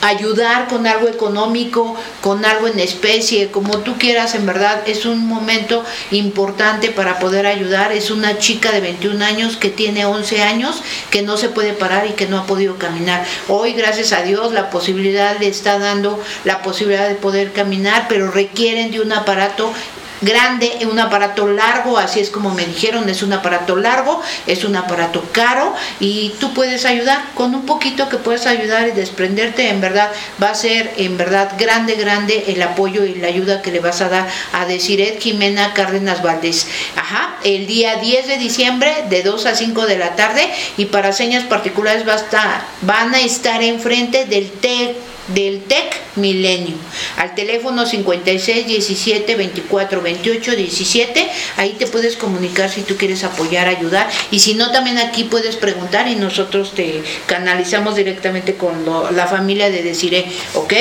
ayudar con algo económico, con algo en especie, como tú quieras, en verdad es un momento importante para poder ayudar. Es una chica de 21 años que tiene 11 años, que no se puede parar y que no ha podido caminar. Hoy, gracias a Dios, la posibilidad le está dando la posibilidad de poder caminar, pero requieren de un aparato grande, un aparato largo, así es como me dijeron, es un aparato largo, es un aparato caro y tú puedes ayudar con un poquito que puedes ayudar y desprenderte, en verdad va a ser en verdad grande, grande el apoyo y la ayuda que le vas a dar a Desiret Jimena Cárdenas Valdés. Ajá, el día 10 de diciembre de 2 a 5 de la tarde y para señas particulares va a estar, van a estar enfrente del TEC del TEC Milenio. Al teléfono 56 17 24 28 17 ahí te puedes comunicar si tú quieres apoyar ayudar. Y si no también aquí puedes preguntar y nosotros te canalizamos directamente con la familia de Desiree ok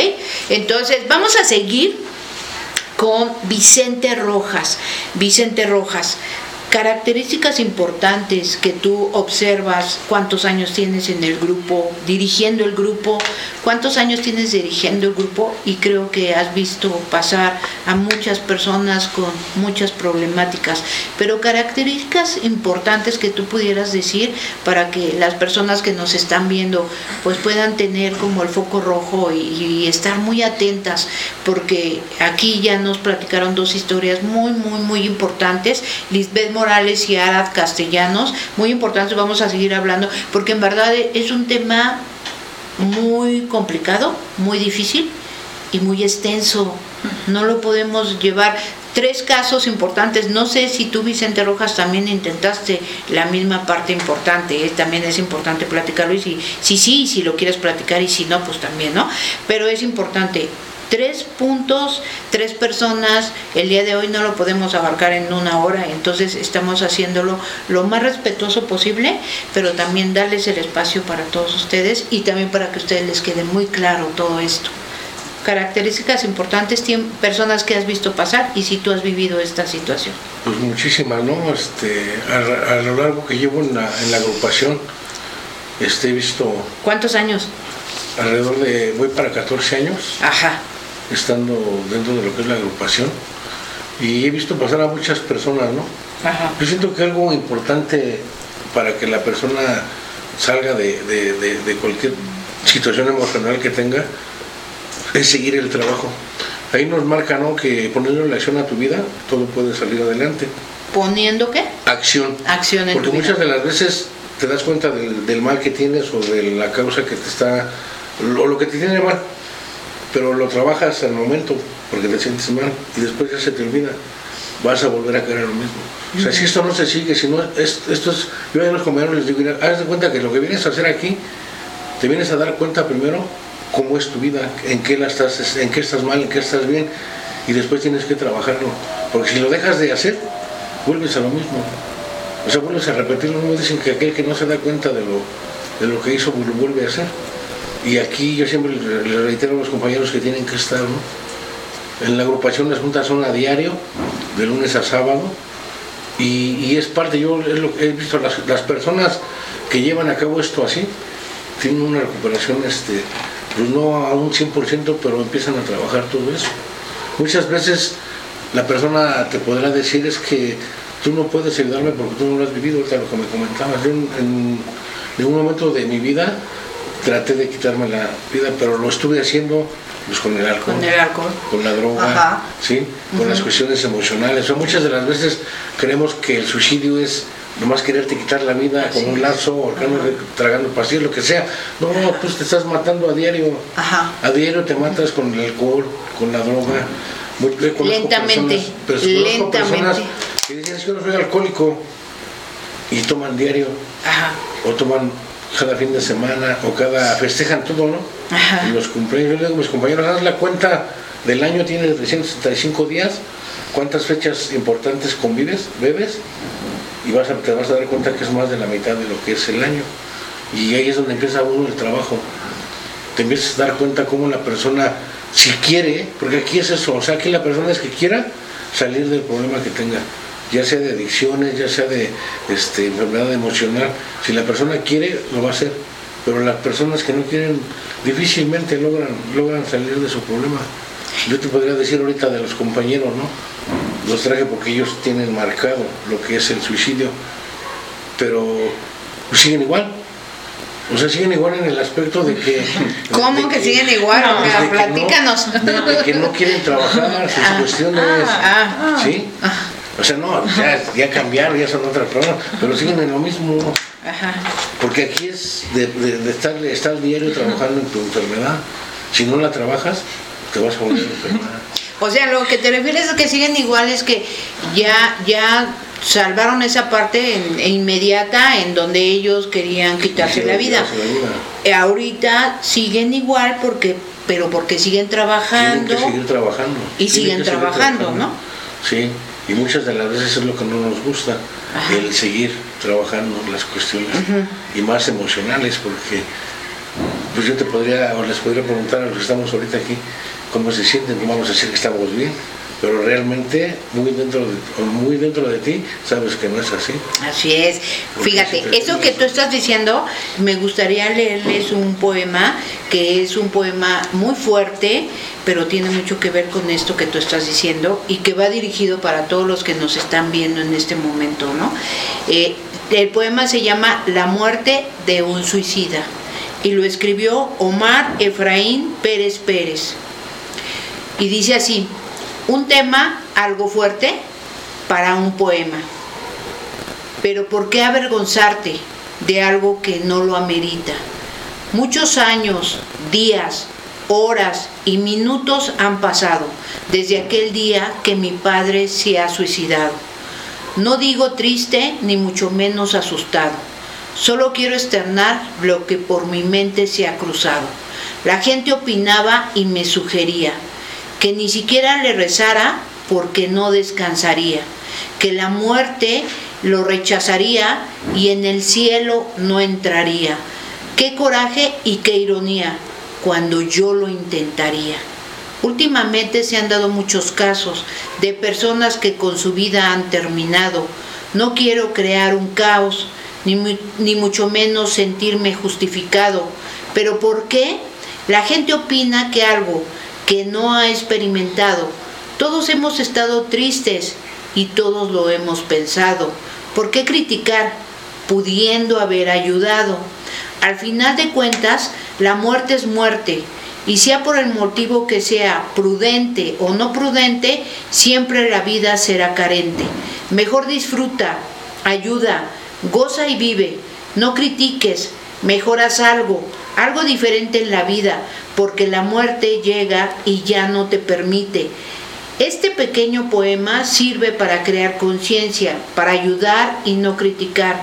entonces vamos a seguir con Vicente Rojas. Vicente Rojas características importantes que tú observas, cuántos años tienes en el grupo, dirigiendo el grupo, cuántos años tienes dirigiendo el grupo y creo que has visto pasar a muchas personas con muchas problemáticas, pero características importantes que tú pudieras decir para que las personas que nos están viendo pues puedan tener como el foco rojo y, estar muy atentas porque aquí ya nos platicaron dos historias muy muy muy importantes, Lisbeth Morales y Arad Castellanos, muy importantes, vamos a seguir hablando, porque en verdad es un tema muy complicado, muy difícil y muy extenso. No lo podemos llevar. Tres casos importantes. No sé si tú, Vicente Rojas, también intentaste la misma parte importante. ¿eh? También es importante platicarlo. Y si, si sí, si lo quieres platicar, y si no, pues también, ¿no? Pero es importante tres puntos, tres personas. El día de hoy no lo podemos abarcar en una hora, entonces estamos haciéndolo lo más respetuoso posible, pero también darles el espacio para todos ustedes y también para que a ustedes les quede muy claro todo esto. Características importantes, personas que has visto pasar y si tú has vivido esta situación. Pues muchísimas, ¿no? Este, a, a lo largo que llevo en la, en la agrupación, este, he visto... ¿Cuántos años? Alrededor de, voy para 14 años. Ajá estando dentro de lo que es la agrupación y he visto pasar a muchas personas, ¿no? Ajá. Yo siento que algo importante para que la persona salga de, de, de, cualquier situación emocional que tenga es seguir el trabajo. Ahí nos marca, ¿no? Que poniendo la acción a tu vida, todo puede salir adelante. ¿Poniendo qué? Acción. Acción en Porque tu muchas vida. de las veces te das cuenta del, del, mal que tienes o de la causa que te está, o lo que te tiene mal pero lo trabajas al momento porque te sientes mal y después ya se te olvida, vas a volver a caer a lo mismo. O sea, si esto no se sigue, si no, es, esto es, yo a los compañeros les digo, haz de cuenta que lo que vienes a hacer aquí, te vienes a dar cuenta primero cómo es tu vida, en qué, la estás, en qué estás mal, en qué estás bien, y después tienes que trabajarlo, porque si lo dejas de hacer, vuelves a lo mismo. O sea, vuelves a repetirlo, no dicen que aquel que no se da cuenta de lo, de lo que hizo, lo vuelve a hacer. Y aquí yo siempre les reitero a los compañeros que tienen que estar, ¿no? En la agrupación las juntas son a diario, de lunes a sábado, y, y es parte, yo es lo he visto, las, las, personas que llevan a cabo esto así, tienen una recuperación, este, pues no a un 100%, pero empiezan a trabajar todo eso. Muchas veces la persona te podrá decir es que tú no puedes ayudarme porque tú no lo has vivido, ahorita lo que me comentabas. Yo en, en, en un momento de mi vida traté de quitarme la vida, pero lo estuve haciendo pues, con el alcohol, con, el alcohol. con la droga, Ajá. ¿sí? con uh -huh. las cuestiones emocionales. O muchas de las veces creemos que el suicidio es nomás quererte quitar la vida Así con un lazo, ahorcando, tragando pastillas, lo que sea. No, pues te estás matando a diario. Ajá. A diario te matas con el alcohol, con la droga. Muy, lentamente, personas, lentamente. personas que dicen es que yo no soy alcohólico y toman diario Ajá. o toman cada fin de semana o cada festejan todo, ¿no? Ajá. Y los cumpleaños, yo le digo a mis compañeros, haz la cuenta del año, tiene 365 días, cuántas fechas importantes convives, bebes, y vas a, te vas a dar cuenta que es más de la mitad de lo que es el año. Y ahí es donde empieza uno el trabajo. Te empiezas a dar cuenta cómo la persona, si quiere, porque aquí es eso, o sea, aquí la persona es que quiera salir del problema que tenga ya sea de adicciones, ya sea de este, enfermedad emocional. Si la persona quiere, lo va a hacer. Pero las personas que no quieren difícilmente logran, logran salir de su problema. Yo te podría decir ahorita de los compañeros, ¿no? Los traje porque ellos tienen marcado lo que es el suicidio, pero pues, siguen igual. O sea, siguen igual en el aspecto de que... ¿Cómo de que, siguen igual? No, de que platícanos. No, de, de, que no quieren trabajar, sus Ah, cuestiones... ah, ah. ¿Sí? O sea, no, ya, ya cambiaron, ya son otras personas, pero siguen en lo mismo. Ajá. Porque aquí es de, de, de estar, estar diario trabajando en tu enfermedad. Si no la trabajas, te vas a volver a enfermar. O sea, lo que te refieres a que siguen igual es que ya, ya salvaron esa parte en, en inmediata en donde ellos querían quitarse la vida. La vida. Eh, ahorita siguen igual porque, pero porque siguen trabajando Tienen que seguir trabajando. y siguen trabajando, ¿no? Sí, y muchas de las veces es lo que no nos gusta, Ajá. el seguir trabajando las cuestiones y más emocionales, porque pues yo te podría, o les podría preguntar a los que estamos ahorita aquí, cómo se sienten, no vamos a decir que estamos bien, pero realmente muy dentro de, muy dentro de ti sabes que no es así. Así es. Porque Fíjate, si eso que tú estás diciendo, me gustaría leerles un poema que es un poema muy fuerte, pero tiene mucho que ver con esto que tú estás diciendo y que va dirigido para todos los que nos están viendo en este momento, ¿no? Eh, el poema se llama La muerte de un suicida y lo escribió Omar Efraín Pérez Pérez. Y dice así, un tema algo fuerte para un poema. Pero ¿por qué avergonzarte de algo que no lo amerita? Muchos años, días, horas y minutos han pasado desde aquel día que mi padre se ha suicidado. No digo triste ni mucho menos asustado. Solo quiero externar lo que por mi mente se ha cruzado. La gente opinaba y me sugería que ni siquiera le rezara porque no descansaría, que la muerte lo rechazaría y en el cielo no entraría. Qué coraje y qué ironía cuando yo lo intentaría. Últimamente se han dado muchos casos de personas que con su vida han terminado. No quiero crear un caos, ni, ni mucho menos sentirme justificado. Pero ¿por qué? La gente opina que algo que no ha experimentado. Todos hemos estado tristes y todos lo hemos pensado. ¿Por qué criticar pudiendo haber ayudado? Al final de cuentas, la muerte es muerte y sea por el motivo que sea, prudente o no prudente, siempre la vida será carente. Mejor disfruta, ayuda, goza y vive. No critiques, mejor haz algo, algo diferente en la vida, porque la muerte llega y ya no te permite. Este pequeño poema sirve para crear conciencia, para ayudar y no criticar,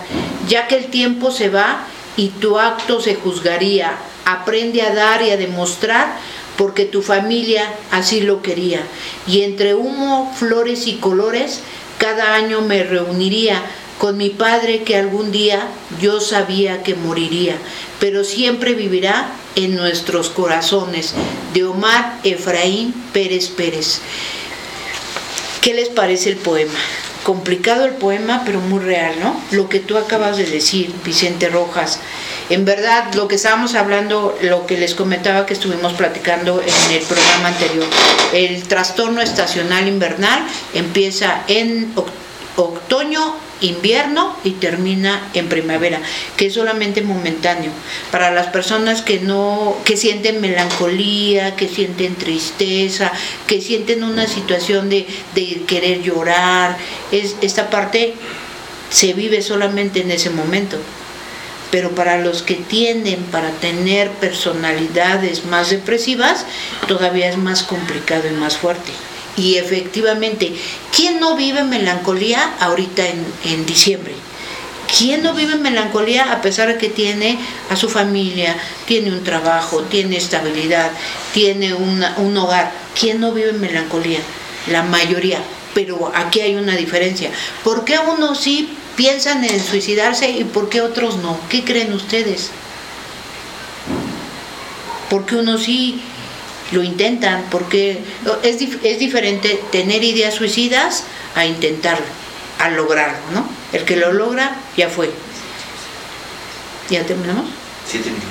ya que el tiempo se va y tu acto se juzgaría. Aprende a dar y a demostrar porque tu familia así lo quería. Y entre humo, flores y colores, cada año me reuniría con mi padre que algún día yo sabía que moriría, pero siempre vivirá en nuestros corazones. De Omar Efraín Pérez Pérez. ¿Qué les parece el poema? Complicado el poema, pero muy real, ¿no? Lo que tú acabas de decir, Vicente Rojas. En verdad, lo que estábamos hablando, lo que les comentaba que estuvimos platicando en el programa anterior, el trastorno estacional invernal empieza en otoño, invierno y termina en primavera, que es solamente momentáneo. Para las personas que no, que sienten melancolía, que sienten tristeza, que sienten una situación de, de querer llorar, es, esta parte se vive solamente en ese momento. Pero para los que tienden para tener personalidades más depresivas, todavía es más complicado y más fuerte. Y efectivamente, ¿quién no vive melancolía ahorita en, en diciembre? ¿Quién no vive melancolía a pesar de que tiene a su familia, tiene un trabajo, tiene estabilidad, tiene un hogar? ¿Quién no vive melancolía? La mayoría. Pero aquí hay una diferencia. ¿Por qué unos sí piensan en suicidarse y por qué otros no? ¿Qué creen ustedes? Porque unos sí lo intentan, porque es, dif- es diferente tener ideas suicidas a intentarlo, a lograrlo, ¿no? El que lo logra ya fue. ¿Ya terminamos? Siete minutos.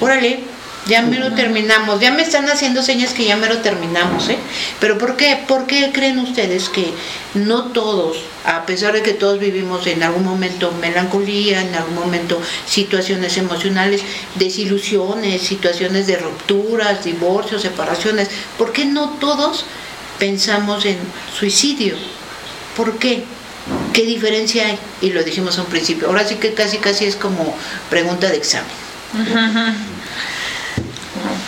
Órale, ya mero terminamos. Ya me están haciendo señas que ya mero terminamos, ¿eh? Pero ¿por qué, ¿por qué creen ustedes que no todos, a pesar de que todos vivimos en algún momento melancolía, en algún momento situaciones emocionales, desilusiones, situaciones de rupturas, divorcios, separaciones, ¿por qué no todos pensamos en suicidio? ¿Por qué? ¿Qué diferencia hay? Y lo dijimos a un principio. Ahora sí que casi casi es como pregunta de examen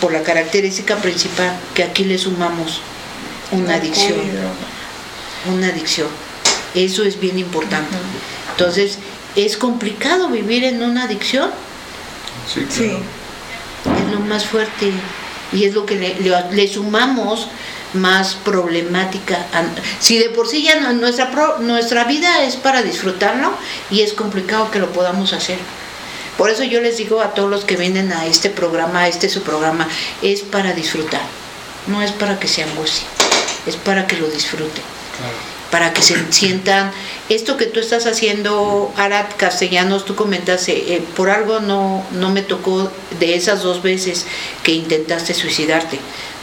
por la característica principal que aquí le sumamos una adicción. Una adicción. Eso es bien importante. Entonces, ¿es complicado vivir en una adicción? Sí, Sí. Es lo más fuerte y es lo que le, le- le sumamos más problemática. Si de por sí ya no- nuestra, pro- nuestra vida es para disfrutarlo y es complicado que lo podamos hacer. Por eso yo les digo a todos los que vienen a este programa, a este su programa, es para disfrutar, no es para que se angustien. es para que lo disfruten para que se sientan esto que tú estás haciendo Arad Castellanos tú comentas eh, eh, por algo no no me tocó de esas dos veces que intentaste suicidarte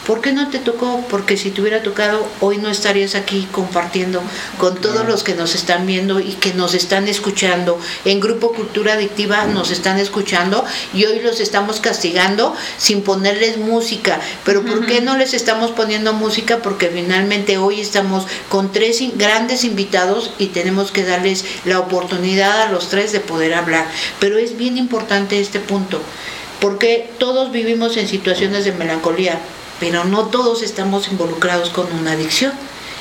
¿Por qué no te tocó? Porque si te hubiera tocado, hoy no estarías aquí compartiendo con todos los que nos están viendo y que nos están escuchando. En Grupo Cultura Adictiva nos están escuchando y hoy los estamos castigando sin ponerles música. Pero ¿por qué no les estamos poniendo música? Porque finalmente hoy estamos con tres grandes invitados y tenemos que darles la oportunidad a los tres de poder hablar. Pero es bien importante este punto porque todos vivimos en situaciones de melancolía, pero no todos estamos involucrados con una adicción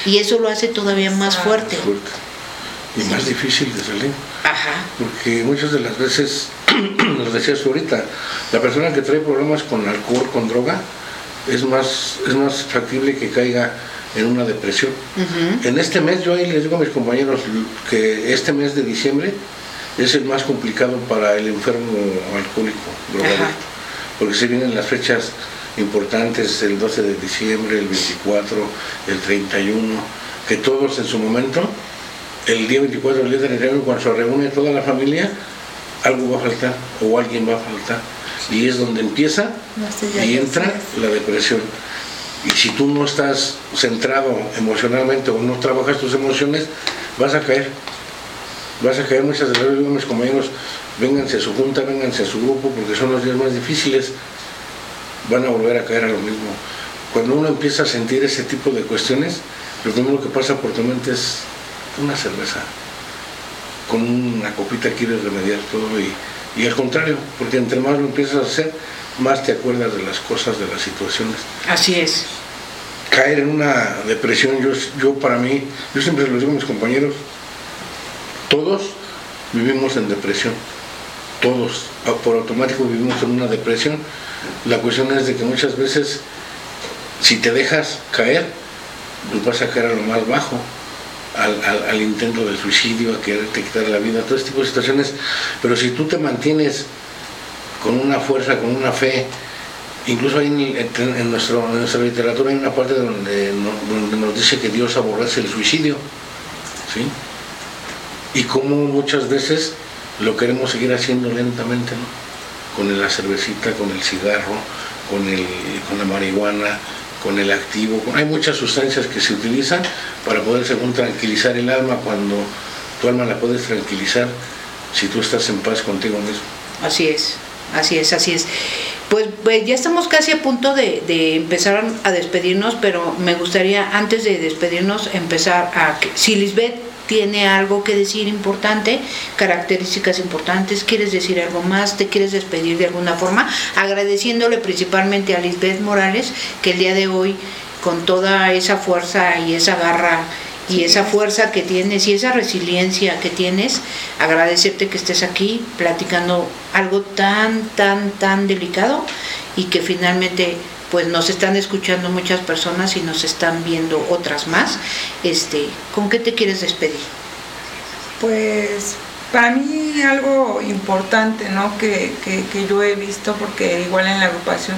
y eso lo hace todavía más fuerte. y más difícil de salir. Ajá. Porque muchas de las veces, lo decías tú ahorita, la persona que trae problemas con alcohol, con droga, es más, es más factible que caiga en una depresión. En este mes, yo ahí les digo a mis compañeros que este mes de diciembre es el más complicado para el enfermo alcohólico, drogadicto, porque se vienen las fechas importantes, el 12 de diciembre, el 24, el 31, que todos en su momento, el día 24, el día 31, cuando se reúne toda la familia, algo va a faltar o alguien va a faltar. Y es donde empieza y entra la depresión. Y si tú no estás centrado emocionalmente o no trabajas tus emociones, vas a caer. Vas a caer muchas veces. Digo a mis compañeros, vénganse a su junta, vénganse a su grupo, porque son los días más difíciles. Van a volver a caer a lo mismo. Cuando uno empieza a sentir ese tipo de cuestiones, lo primero que pasa por tu mente es una cerveza. Con una copita quieres remediar todo y, y al contrario, porque entre más lo empiezas a hacer, más te acuerdas de las cosas, de las situaciones Así es. caer en una depresión, yo, yo para mí, yo siempre se lo digo a mis compañeros, todos vivimos en depresión, todos, a- por automático vivimos en una depresión. La cuestión es de que muchas veces, si te dejas caer, pues vas a caer a lo más bajo, al, intento del suicidio, a quererte quitar la vida, todo este tipo de situaciones. Pero si tú te mantienes con una fuerza, con una fe, incluso ahí en, en- en nuestra literatura hay una parte donde, donde nos dice que Dios aborrece el suicidio, ¿sí? Y cómo muchas veces lo queremos seguir haciendo lentamente, ¿no? Con la cervecita, con el cigarro, con, el, con la marihuana, con el activo. hay muchas sustancias que se utilizan para poder, según tranquilizar el alma, cuando tu alma la puedes tranquilizar si tú estás en paz contigo mismo. Así es, así es, así es. Pues, pues ya estamos casi a punto de, de empezar a despedirnos, pero me gustaría antes de despedirnos empezar a que si Lisbeth tiene algo que decir importante, características importantes, quieres decir algo más, te quieres despedir de alguna forma, agradeciéndole principalmente a Lisbeth Morales que el día de hoy con toda esa fuerza y esa garra y esa fuerza que tienes y esa resiliencia que tienes, agradecerte que estés aquí platicando algo tan, tan, tan delicado y que finalmente pues nos están escuchando muchas personas y nos están viendo otras más. Este, ¿con qué te quieres despedir? Pues para mí algo importante, ¿no? Que, que- yo he visto, porque igual en la agrupación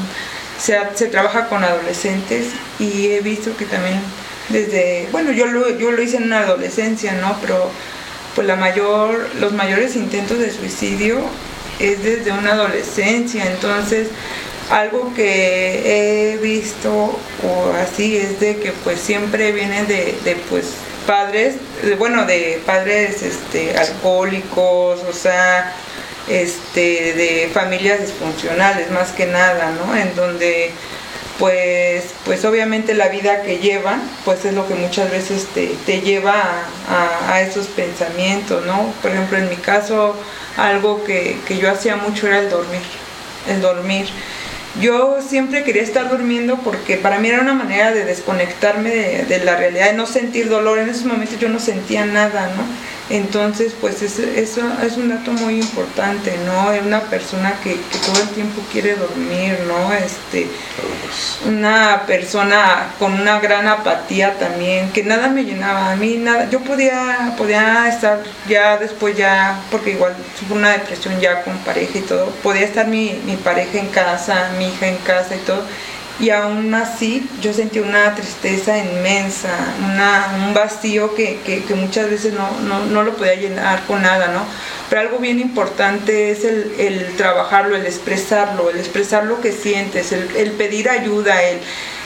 se, se trabaja con adolescentes y he visto que también desde, bueno, yo lo, yo lo hice en una adolescencia, ¿no? Pero pues la mayor, los mayores intentos de suicidio es desde una adolescencia, entonces algo que he visto o así es de que pues siempre vienen de, de, pues padres, de- bueno, de padres este, alcohólicos, o sea, este, de familias disfuncionales más que nada, ¿no? En donde pues, pues obviamente la vida que llevan, pues es lo que muchas veces te, te lleva a, a- a esos pensamientos, ¿no? Por ejemplo, en mi caso, algo que, que yo hacía mucho era el dormir, el dormir. Yo siempre quería estar durmiendo porque para mí era una manera de desconectarme de, de la realidad, de no sentir dolor. En esos momentos yo no sentía nada, ¿no? Entonces, pues es- eso es un dato muy importante, ¿no? Es una persona que, que todo el tiempo quiere dormir, ¿no? Este, una persona con una gran apatía también, que nada me llenaba, a mí nada, yo podía, podía estar ya después ya, porque igual tuve una depresión ya con pareja y todo, podía estar mi pareja en casa, mi hija en casa y todo, y aún así yo sentí una tristeza inmensa, una, un vacío que, que, muchas veces no, no, no, lo podía llenar con nada, ¿no? Pero algo bien importante es el, el trabajarlo, el expresarlo, el expresar lo que sientes, el, el pedir ayuda, el,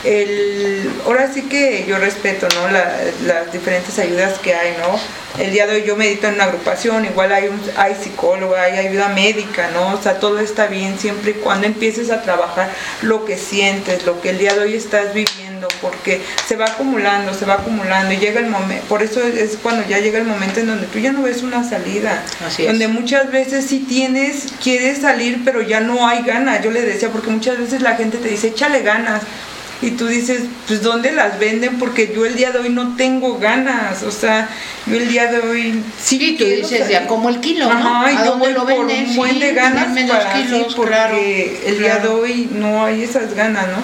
el, ahora sí que yo respeto ¿no? La, las diferentes ayudas que hay, ¿no? El día de hoy yo medito en una agrupación, igual hay, un, hay psicóloga, hay ayuda médica, ¿no? O sea, todo está bien siempre y cuando empieces a trabajar lo que sientes, lo que el día de hoy estás viviendo, porque se va acumulando, se va acumulando y llega el momento, por eso es cuando ya llega el momento en donde tú ya no ves una salida, Así es. donde muchas veces sí tienes, quieres salir, pero ya no hay ganas, yo le decía, porque muchas veces la gente te dice, échale ganas, y tú dices, pues ¿dónde las venden? Porque yo el día de hoy no tengo ganas, o sea, yo el día de hoy sí, Sí, tú dices, salir. ya como el kilo, ¿no? Ajá, y ¿A yo dónde voy lo por venden? un buen Sí, de ganas dame dos para kilos, sí, porque claro, el día de hoy no hay esas ganas, ¿no?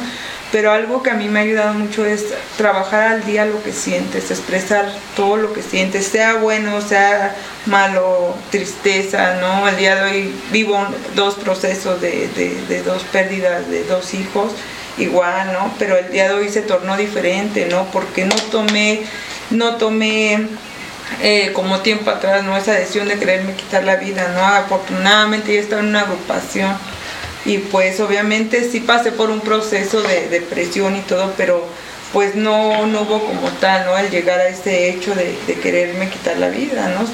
Pero algo que a mí me ha ayudado mucho es trabajar al día lo que sientes, expresar todo lo que sientes, sea bueno, sea malo, tristeza, ¿no? El día de hoy vivo dos procesos de, de- de dos pérdidas de dos hijos, igual, ¿no? Pero el día de hoy se tornó diferente, ¿no? Porque no tomé, no tomé eh, como tiempo atrás, ¿no? Esa decisión de quererme quitar la vida, ¿no? Afortunadamente yo estaba en una agrupación y pues obviamente sí pasé por un proceso de depresión y todo, pero pues no, no hubo como tal, ¿no? El llegar a ese hecho de, de quererme quitar la vida, ¿no?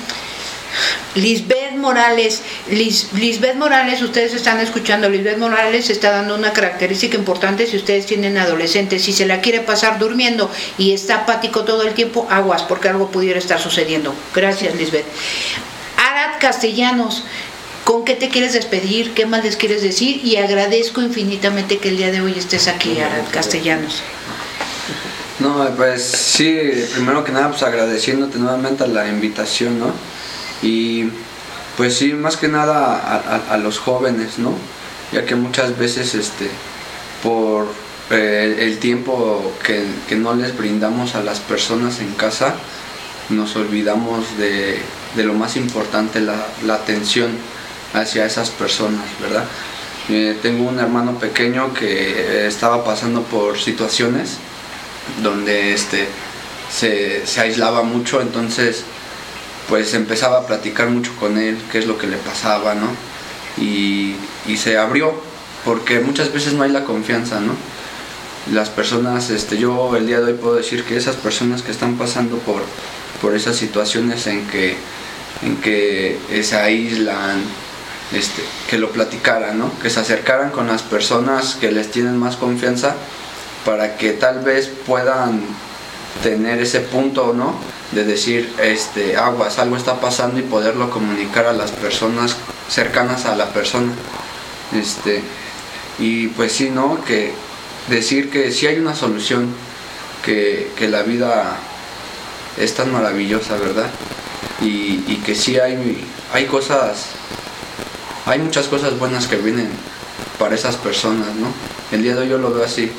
Lisbeth Morales, Lis- Lisbeth Morales, ustedes están escuchando, Lisbeth Morales está dando una característica importante si ustedes tienen adolescentes, si se la quiere pasar durmiendo y está apático todo el tiempo, aguas, porque algo pudiera estar sucediendo. Gracias, Lisbeth. Arad Castellanos, ¿con qué te quieres despedir? ¿Qué más les quieres decir? Y agradezco infinitamente que el día de hoy estés aquí, Arad Castellanos. No, pues sí, primero que nada, pues agradeciéndote nuevamente a la invitación, ¿no? Y pues sí, más que nada a, los jóvenes, ¿no? Ya que muchas veces, este, por eh, el tiempo que, que no les brindamos a las personas en casa, nos olvidamos de, de lo más importante, la, la atención hacia esas personas, ¿verdad? Eh, tengo un hermano pequeño que eh, estaba pasando por situaciones donde este, se, se aislaba mucho, entonces pues empezaba a platicar mucho con él, qué es lo que le pasaba, ¿no? Y, y se abrió, porque muchas veces no hay la confianza, ¿no? Las personas, este, yo el día de hoy puedo decir que esas personas que están pasando por, por esas situaciones en que, en que se aíslan, este, que lo platicaran, ¿no? Que se acercaran con las personas que les tienen más confianza para que tal vez puedan tener ese punto, ¿no? De decir, este, aguas, algo está pasando y poderlo comunicar a las personas cercanas a la persona. Este, y pues sí, ¿no? Que decir que sí hay una solución, que, que la vida es tan maravillosa, ¿verdad? Y, y que sí hay, hay cosas, hay muchas cosas buenas que vienen para esas personas, ¿no? El día de hoy yo lo veo así.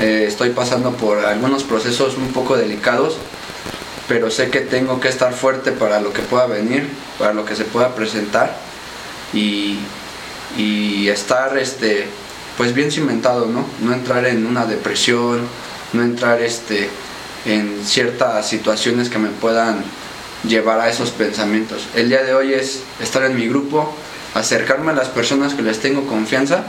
Eh, estoy pasando por algunos procesos un poco delicados, pero sé que tengo que estar fuerte para lo que pueda venir, para lo que se pueda presentar y, y estar este, pues bien cimentado, ¿no? No entrar en una depresión, no entrar este, en ciertas situaciones que me puedan llevar a esos pensamientos. El día de hoy es estar en mi grupo, acercarme a las personas que les tengo confianza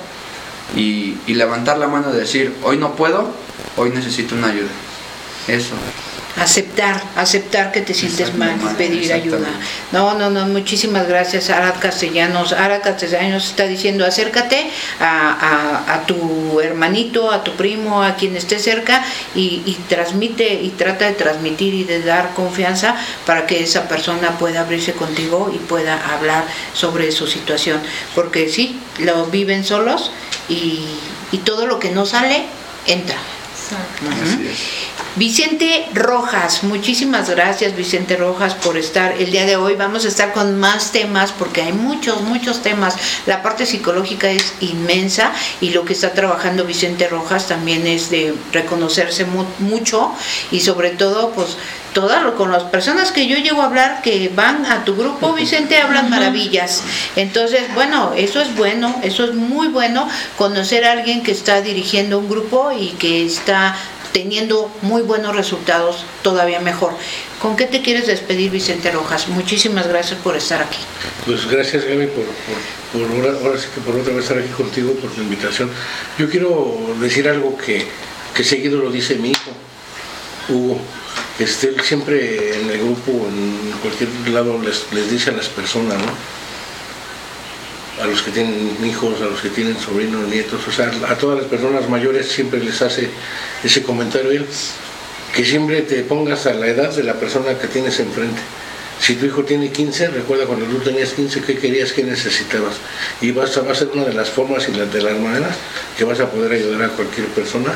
y, y levantar la mano y decir, hoy no puedo, hoy necesito una ayuda. Eso. Aceptar, aceptar que te sientes mal y pedir ayuda. No, no, no, muchísimas gracias, Arad Castellanos. Arad Castellanos está diciendo, acércate a, a- a tu hermanito, a tu primo, a quien esté cerca y, y transmite y trata de transmitir y de dar confianza para que esa persona pueda abrirse contigo y pueda hablar sobre su situación. Porque sí, lo viven solos y, y todo lo que no sale entra. Vicente Rojas, muchísimas gracias Vicente Rojas por estar el día de hoy. Vamos a estar con más temas porque hay muchos, muchos temas. La parte psicológica es inmensa y lo que está trabajando Vicente Rojas también es de reconocerse mu- mucho y sobre todo pues todas con las personas que yo llego a hablar que van a tu grupo Vicente hablan maravillas entonces bueno eso es bueno eso es muy bueno conocer a alguien que está dirigiendo un grupo y que está teniendo muy buenos resultados todavía mejor ¿con qué te quieres despedir Vicente Rojas? muchísimas gracias por estar aquí Pues gracias Gaby por, por, por por otra vez estar aquí contigo, por tu invitación. Yo quiero decir algo que, que seguido lo dice mi hijo, Hugo. Este, él siempre en el grupo, en cualquier lado, les, les dice a las personas, ¿no? A los que tienen hijos, a los que tienen sobrinos, nietos, o sea, a todas las personas mayores siempre les hace ese comentario él, que siempre te pongas a la edad de la persona que tienes enfrente. Si tu hijo tiene 15, recuerda cuando tú tenías 15 qué querías, qué necesitabas. Y vas a, va a ser una de las formas y de las maneras que vas a poder ayudar a cualquier persona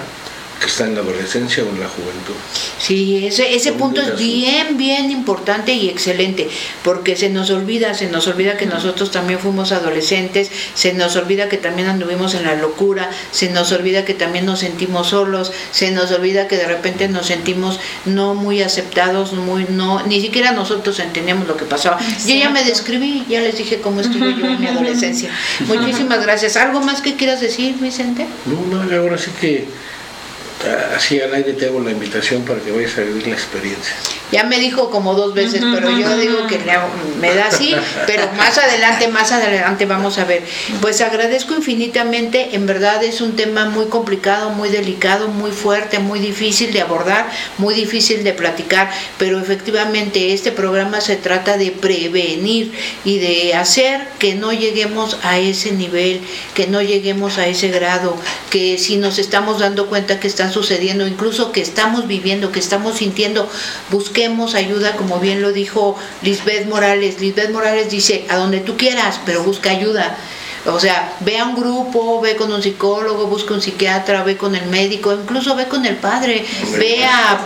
que está en la adolescencia o en la juventud. Sí, ese, ese punto es bien, bien importante y excelente, porque se nos olvida, se nos olvida que nosotros también fuimos adolescentes, se nos olvida que también anduvimos en la locura, se nos olvida que también nos sentimos solos, se nos olvida que de repente nos sentimos no muy aceptados, muy no, ni siquiera nosotros entendíamos lo que pasaba. Yo ya me describí, ya les dije cómo estuve yo en mi adolescencia. Muchísimas gracias. ¿Algo más que quieras decir, Vicente? No, no, ahora sí que así al aire te hago la invitación para que vayas a vivir la experiencia. Ya me dijo como dos veces, pero yo digo que le hago- me da así, pero más adelante, más adelante vamos a ver. Pues agradezco infinitamente, en verdad es un tema muy complicado, muy delicado, muy fuerte, muy difícil de abordar, muy difícil de platicar, pero efectivamente este programa se trata de prevenir y de hacer que no lleguemos a ese nivel, que no lleguemos a ese grado, que si nos estamos dando cuenta que están sucediendo, incluso que estamos viviendo, que estamos sintiendo, busquemos ayuda, como bien lo dijo Lisbeth Morales. Lisbeth Morales dice, a donde tú quieras, pero busca ayuda. O sea, ve a un grupo, ve con un psicólogo, busca un psiquiatra, ve con el médico, incluso ve con el padre, ve a,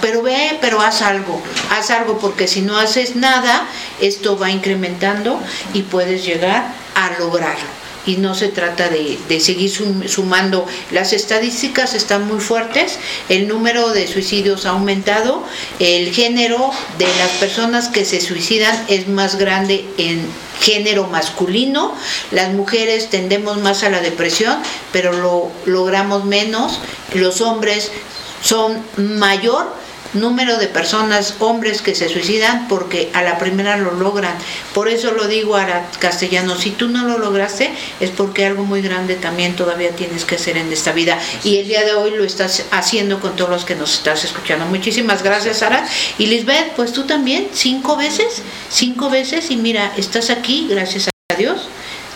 pero ve, pero haz algo, haz algo, porque si no haces nada, esto va incrementando y puedes llegar a lograrlo y no se trata de, de seguir sum- sumando. Las estadísticas están muy fuertes, el número de suicidios ha aumentado, el género de las personas que se suicidan es más grande en género masculino, las mujeres tendemos más a la depresión, pero lo logramos menos, los hombres son mayor número de personas, hombres que se suicidan porque a la primera lo logran. Por eso lo digo a castellano, si tú no lo lograste es porque algo muy grande también todavía tienes que hacer en esta vida. Y el día de hoy lo estás haciendo con todos los que nos estás escuchando. Muchísimas gracias, Sara. Y Lisbeth, pues tú también, cinco veces, cinco veces y mira, estás aquí, gracias a Dios.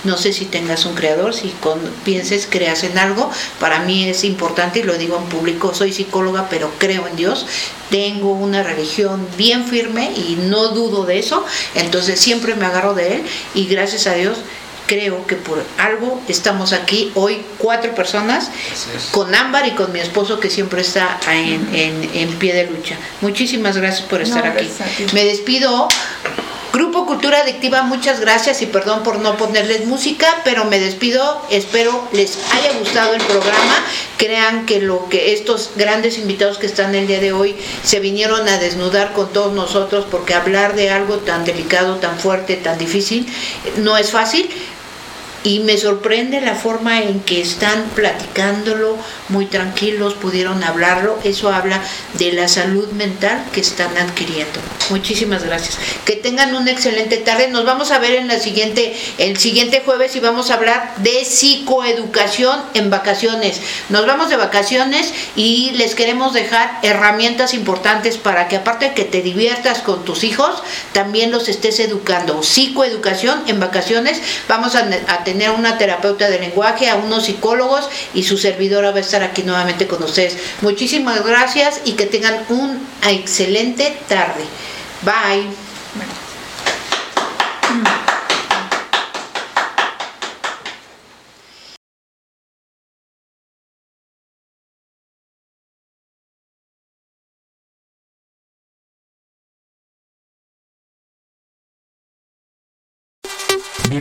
No sé si tengas un creador, si con, pienses, creas en algo. Para mí es importante y lo digo en público, soy psicóloga, pero creo en Dios. Tengo una religión bien firme y no dudo de eso. Entonces siempre me agarro de Él y gracias a Dios creo que por algo estamos aquí hoy cuatro personas con Ámbar y con mi esposo que siempre está en, en- en pie de lucha. Muchísimas gracias por estar No, aquí. Me despido. Grupo Cultura Adictiva, muchas gracias y perdón por no ponerles música, pero me despido. Espero les haya gustado el programa. Crean que lo que estos grandes invitados que están el día de hoy se vinieron a desnudar con todos nosotros, porque hablar de algo tan delicado, tan fuerte, tan difícil, no es fácil. Y me sorprende la forma en que están platicándolo, muy tranquilos, pudieron hablarlo. Eso habla de la salud mental que están adquiriendo. Muchísimas gracias. Que tengan una excelente tarde. Nos vamos a ver en la siguiente, el siguiente jueves y vamos a hablar de psicoeducación en vacaciones. Nos vamos de vacaciones y les queremos dejar herramientas importantes para que aparte de que te diviertas con tus hijos, también los estés educando. Psicoeducación en vacaciones. Vamos a, a tener una terapeuta de lenguaje, a unos psicólogos y su servidora va a estar aquí nuevamente con ustedes. Muchísimas gracias y que tengan una excelente tarde. Bye.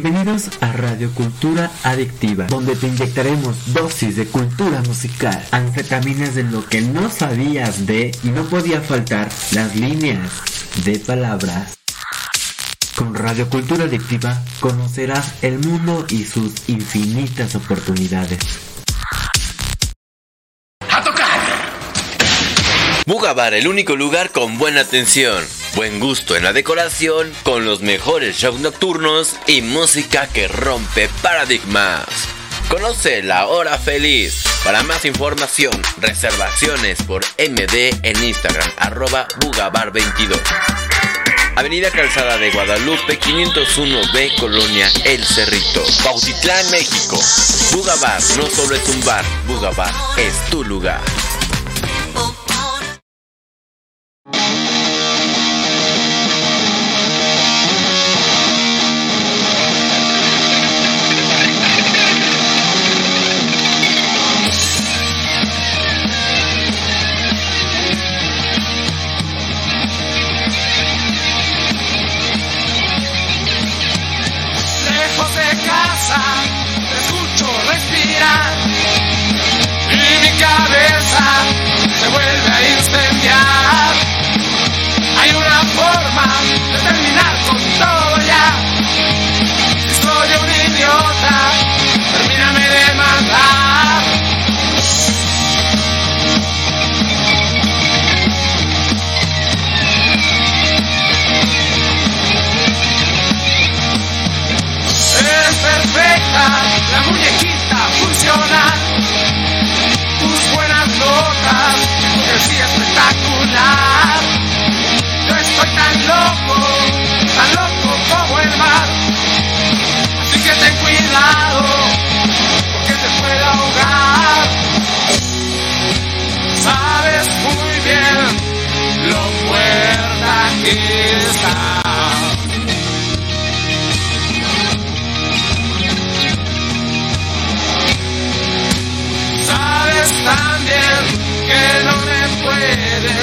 Bienvenidos a Radio Cultura Adictiva, donde te inyectaremos dosis de cultura musical, anfetaminas de lo que no sabías de y no podía faltar las líneas de palabras. Con Radio Cultura Adictiva conocerás el mundo y sus infinitas oportunidades. Bugabar, el único lugar con buena atención, buen gusto en la decoración, con los mejores shows nocturnos y música que rompe paradigmas. Conoce la hora feliz. Para más información, reservaciones por MD en Instagram, arroba Bugabar22. Avenida Calzada de Guadalupe, 501B, Colonia El Cerrito, Pautitlán, México. Bugabar no solo es un bar, Bugabar es tu lugar. Y mi cabeza se vuelve a incendiar. Hay una forma de terminar con todo ya. Si soy un idiota, termíname de matar. Eres perfecta, la Tus buenas notas, hipocresía espectacular. Yo estoy tan loco, tan loco como el mar. Así que ten cuidado, que no me puedes